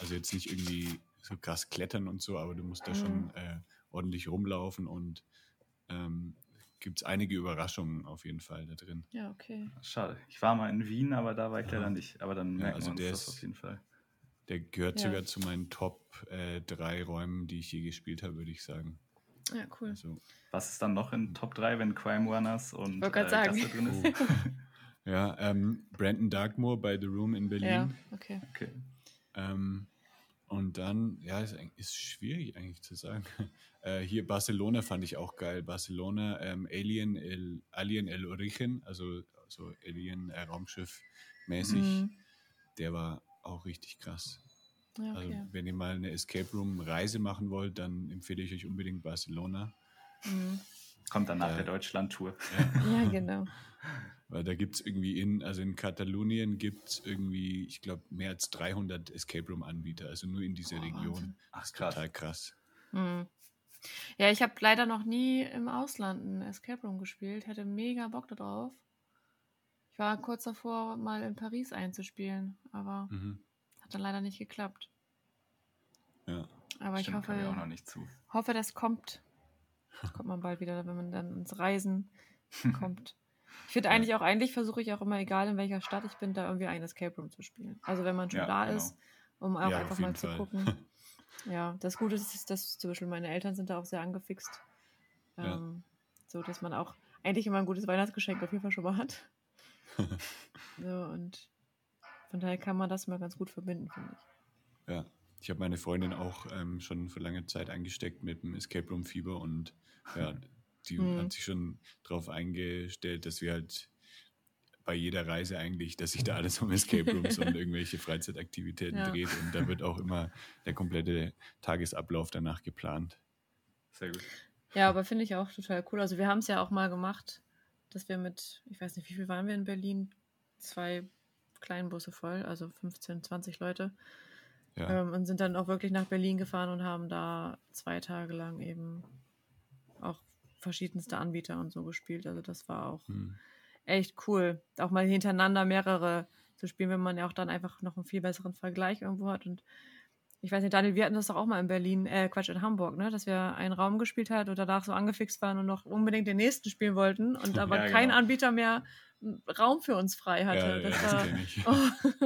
also jetzt nicht irgendwie so krass klettern und so, aber du musst da mhm. schon äh, ordentlich rumlaufen und ähm, gibt es einige Überraschungen auf jeden Fall da drin. Ja, okay. Schade. Ich war mal in Wien, aber da war ich ja. leider nicht. Aber dann merken ja, also wir uns das auf jeden Fall. Der gehört ja. sogar zu meinen Top äh, drei Räumen, die ich je gespielt habe, würde ich sagen. Ja, cool. Also, was ist dann noch in Top 3, wenn Crime Runners und äh, sagen. drin ist? Oh. ja, ähm, Brandon Darkmoor bei The Room in Berlin. Ja, okay. okay. Ähm, und dann, ja, ist, ist schwierig eigentlich zu sagen. Äh, hier Barcelona fand ich auch geil. Barcelona, ähm, Alien, El, Alien El Origen, also so Alien äh, Raumschiff mäßig. Mhm. Der war auch richtig krass. Ja, also, okay. Also, wenn ihr mal eine Escape Room Reise machen wollt, dann empfehle ich euch unbedingt Barcelona. Mhm. Kommt dann nach äh, der Deutschland-Tour. Ja. ja, genau. Weil da gibt es irgendwie in, also in Katalonien gibt es irgendwie, ich glaube, mehr als 300 Escape Room-Anbieter, also nur in dieser oh, Region. Ach, krass. Total krass. Mhm. Ja, ich habe leider noch nie im Ausland ein Escape Room gespielt, hätte mega Bock darauf. Ich war kurz davor, mal in Paris einzuspielen, aber mhm. hat dann leider nicht geklappt. Ja. Aber Stimmt, ich hoffe, auch noch nicht zu. hoffe, das kommt. Das kommt man bald wieder, wenn man dann ins Reisen kommt. Ich finde eigentlich ja. auch, eigentlich versuche ich auch immer, egal in welcher Stadt ich bin, da irgendwie ein Escape Room zu spielen. Also wenn man schon ja, da genau. ist, um auch ja, einfach mal zu gucken. ja, das Gute ist, dass zum Beispiel meine Eltern sind da auch sehr angefixt. Ähm, so, dass man auch eigentlich immer ein gutes Weihnachtsgeschenk auf jeden Fall schon mal hat. so, und von daher kann man das mal ganz gut verbinden, finde ich. Ja, ich habe meine Freundin auch ähm, schon für lange Zeit eingesteckt mit dem Escape Room Fieber und ja, die mhm. hat sich schon darauf eingestellt, dass wir halt bei jeder Reise eigentlich, dass sich da alles um Escape Rooms und irgendwelche Freizeitaktivitäten ja. dreht und da wird auch immer der komplette Tagesablauf danach geplant. Sehr gut. Ja, aber finde ich auch total cool. Also wir haben es ja auch mal gemacht, dass wir mit, ich weiß nicht, wie viel waren wir in Berlin? Zwei kleinen Busse voll, also 15, 20 Leute. Ja. Ähm, und sind dann auch wirklich nach Berlin gefahren und haben da zwei Tage lang eben auch verschiedenste Anbieter und so gespielt. Also das war auch hm. echt cool. Auch mal hintereinander mehrere zu spielen, wenn man ja auch dann einfach noch einen viel besseren Vergleich irgendwo hat. Und ich weiß nicht, Daniel, wir hatten das doch auch mal in Berlin, äh, Quatsch, in Hamburg, ne? Dass wir einen Raum gespielt haben und danach so angefixt waren und noch unbedingt den nächsten spielen wollten und aber ja, kein genau. Anbieter mehr Raum für uns frei hatte. Ja, das ja, war, ich. oh.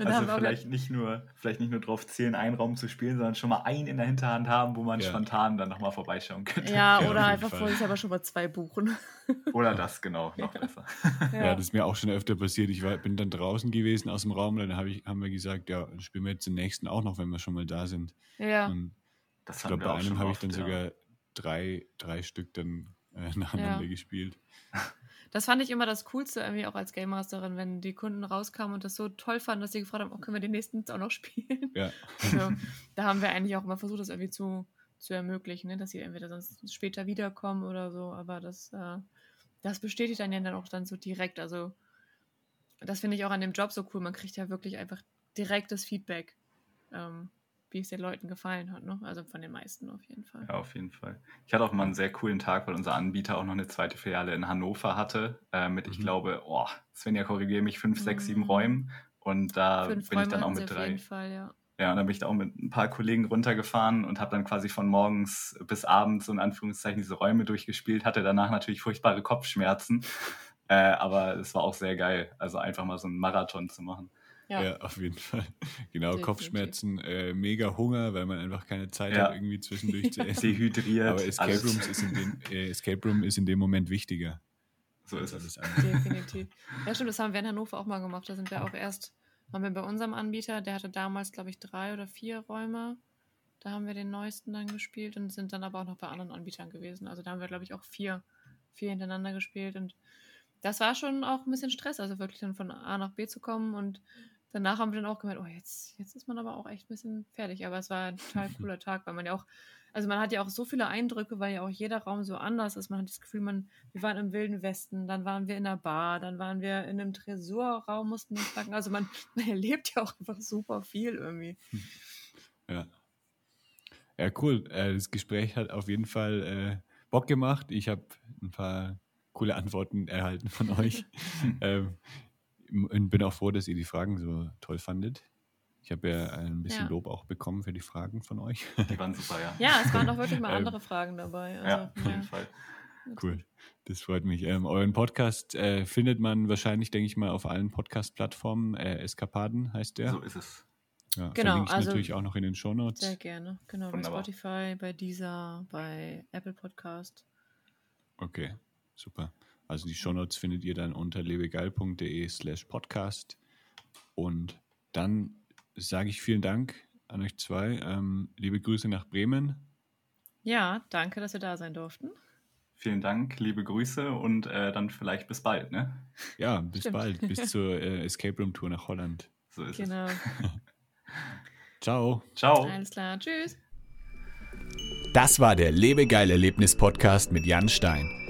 Und Also vielleicht nicht nur, vielleicht nicht nur drauf zählen, einen Raum zu spielen, sondern schon mal einen in der Hinterhand haben, wo man Ja. spontan dann nochmal vorbeischauen könnte. Ja, oder einfach Fall. vor sich aber schon mal zwei buchen. Oder das, genau, noch besser. Ja. das ist mir auch schon öfter passiert. Ich war, bin dann draußen gewesen aus dem Raum, dann hab ich, haben wir gesagt, ja, dann spielen wir jetzt den nächsten auch noch, wenn wir schon mal da sind. ja. Und Das ich glaube, bei einem habe ich dann ja. sogar drei, drei Stück dann äh, nacheinander Ja. gespielt. Das fand ich immer das Coolste, irgendwie auch als Game Masterin, wenn die Kunden rauskamen und das so toll fanden, dass sie gefragt haben, oh, können wir den nächsten auch noch spielen? Ja. Also, da haben wir eigentlich auch immer versucht, das irgendwie zu, zu ermöglichen, ne? dass sie entweder sonst später wiederkommen oder so, aber das, äh, das bestätigt dann ja dann auch dann so direkt. Also, das finde ich auch an dem Job so cool. Man kriegt ja wirklich einfach direktes Feedback, ähm, wie es den Leuten gefallen hat, ne? Also von den meisten auf jeden Fall. Ja, auf jeden Fall. Ich hatte auch mal einen sehr coolen Tag, weil unser Anbieter auch noch eine zweite Filiale in Hannover hatte, äh, mit, ich Mhm. glaube, oh, Svenja, korrigiere mich, fünf, sechs, sieben Mhm. Räumen. Und da Fünf bin ich Räume dann auch mit auf drei. jeden Fall, ja. Ja, und dann bin ich da auch mit ein paar Kollegen runtergefahren und habe dann quasi von morgens bis abends so in Anführungszeichen diese Räume durchgespielt, hatte danach natürlich furchtbare Kopfschmerzen. Äh, aber es war auch sehr geil, also einfach mal so einen Marathon zu machen. Ja. Ja, auf jeden Fall. Genau, Definitiv. Kopfschmerzen, äh, mega Hunger, weil man einfach keine Zeit Ja. hat, irgendwie zwischendurch zu essen. Dehydriert. Aber Escape, alles. Rooms ist in dem, äh, Escape Room ist in dem Moment wichtiger. So ist es. Definitiv. Ja, stimmt, das haben wir in Hannover auch mal gemacht. Da sind wir auch erst, waren wir bei unserem Anbieter, der hatte damals, glaube ich, drei oder vier Räume. Da haben wir den neuesten dann gespielt und sind dann aber auch noch bei anderen Anbietern gewesen. Also da haben wir, glaube ich, auch vier, vier hintereinander gespielt. Und das war schon auch ein bisschen Stress, also wirklich dann von A nach B zu kommen. Und danach haben wir dann auch gemerkt, oh, jetzt, jetzt ist man aber auch echt ein bisschen fertig. Aber es war ein total cooler Tag, weil man ja auch, also man hat ja auch so viele Eindrücke, weil ja auch jeder Raum so anders ist. Man hat das Gefühl, man, wir waren im Wilden Westen, dann waren wir in einer Bar, dann waren wir in einem Tresorraum, mussten uns packen. Also man, man erlebt ja auch einfach super viel irgendwie. Ja. Ja, cool. Äh, das Gespräch hat auf jeden Fall äh, Bock gemacht. Ich habe ein paar coole Antworten erhalten von euch. ähm, und bin auch froh, dass ihr die Fragen so toll fandet. Ich habe ja ein bisschen Ja. Lob auch bekommen für die Fragen von euch. Die waren super, ja. Ja, es waren doch wirklich mal Ähm, andere Fragen dabei. Also, ja, auf jeden Fall. Cool. Das freut mich. Ähm, euren Podcast äh, findet man wahrscheinlich, denke ich mal, auf allen Podcast-Plattformen. Äh, Eskapaden heißt der. So ist es. Ja, Genau, ich also- natürlich auch noch in den Shownotes. Sehr gerne. Genau, Wunderbar. bei Spotify, bei Deezer, bei Apple Podcast. Okay, super. Also die Shownotes findet ihr dann unter lebegeil.de slash podcast. Und dann sage ich vielen Dank an euch zwei. Ähm, liebe Grüße nach Bremen. Ja, danke, dass wir da sein durften. Vielen Dank, liebe Grüße und äh, dann vielleicht bis bald, ne? Ja, bis Stimmt. bald. Bis zur äh, Escape Room Tour nach Holland. So ist Genau. Ciao. es. Ciao. Alles klar. Tschüss. Das war der Lebegeil Erlebnis Podcast mit Jan Stein.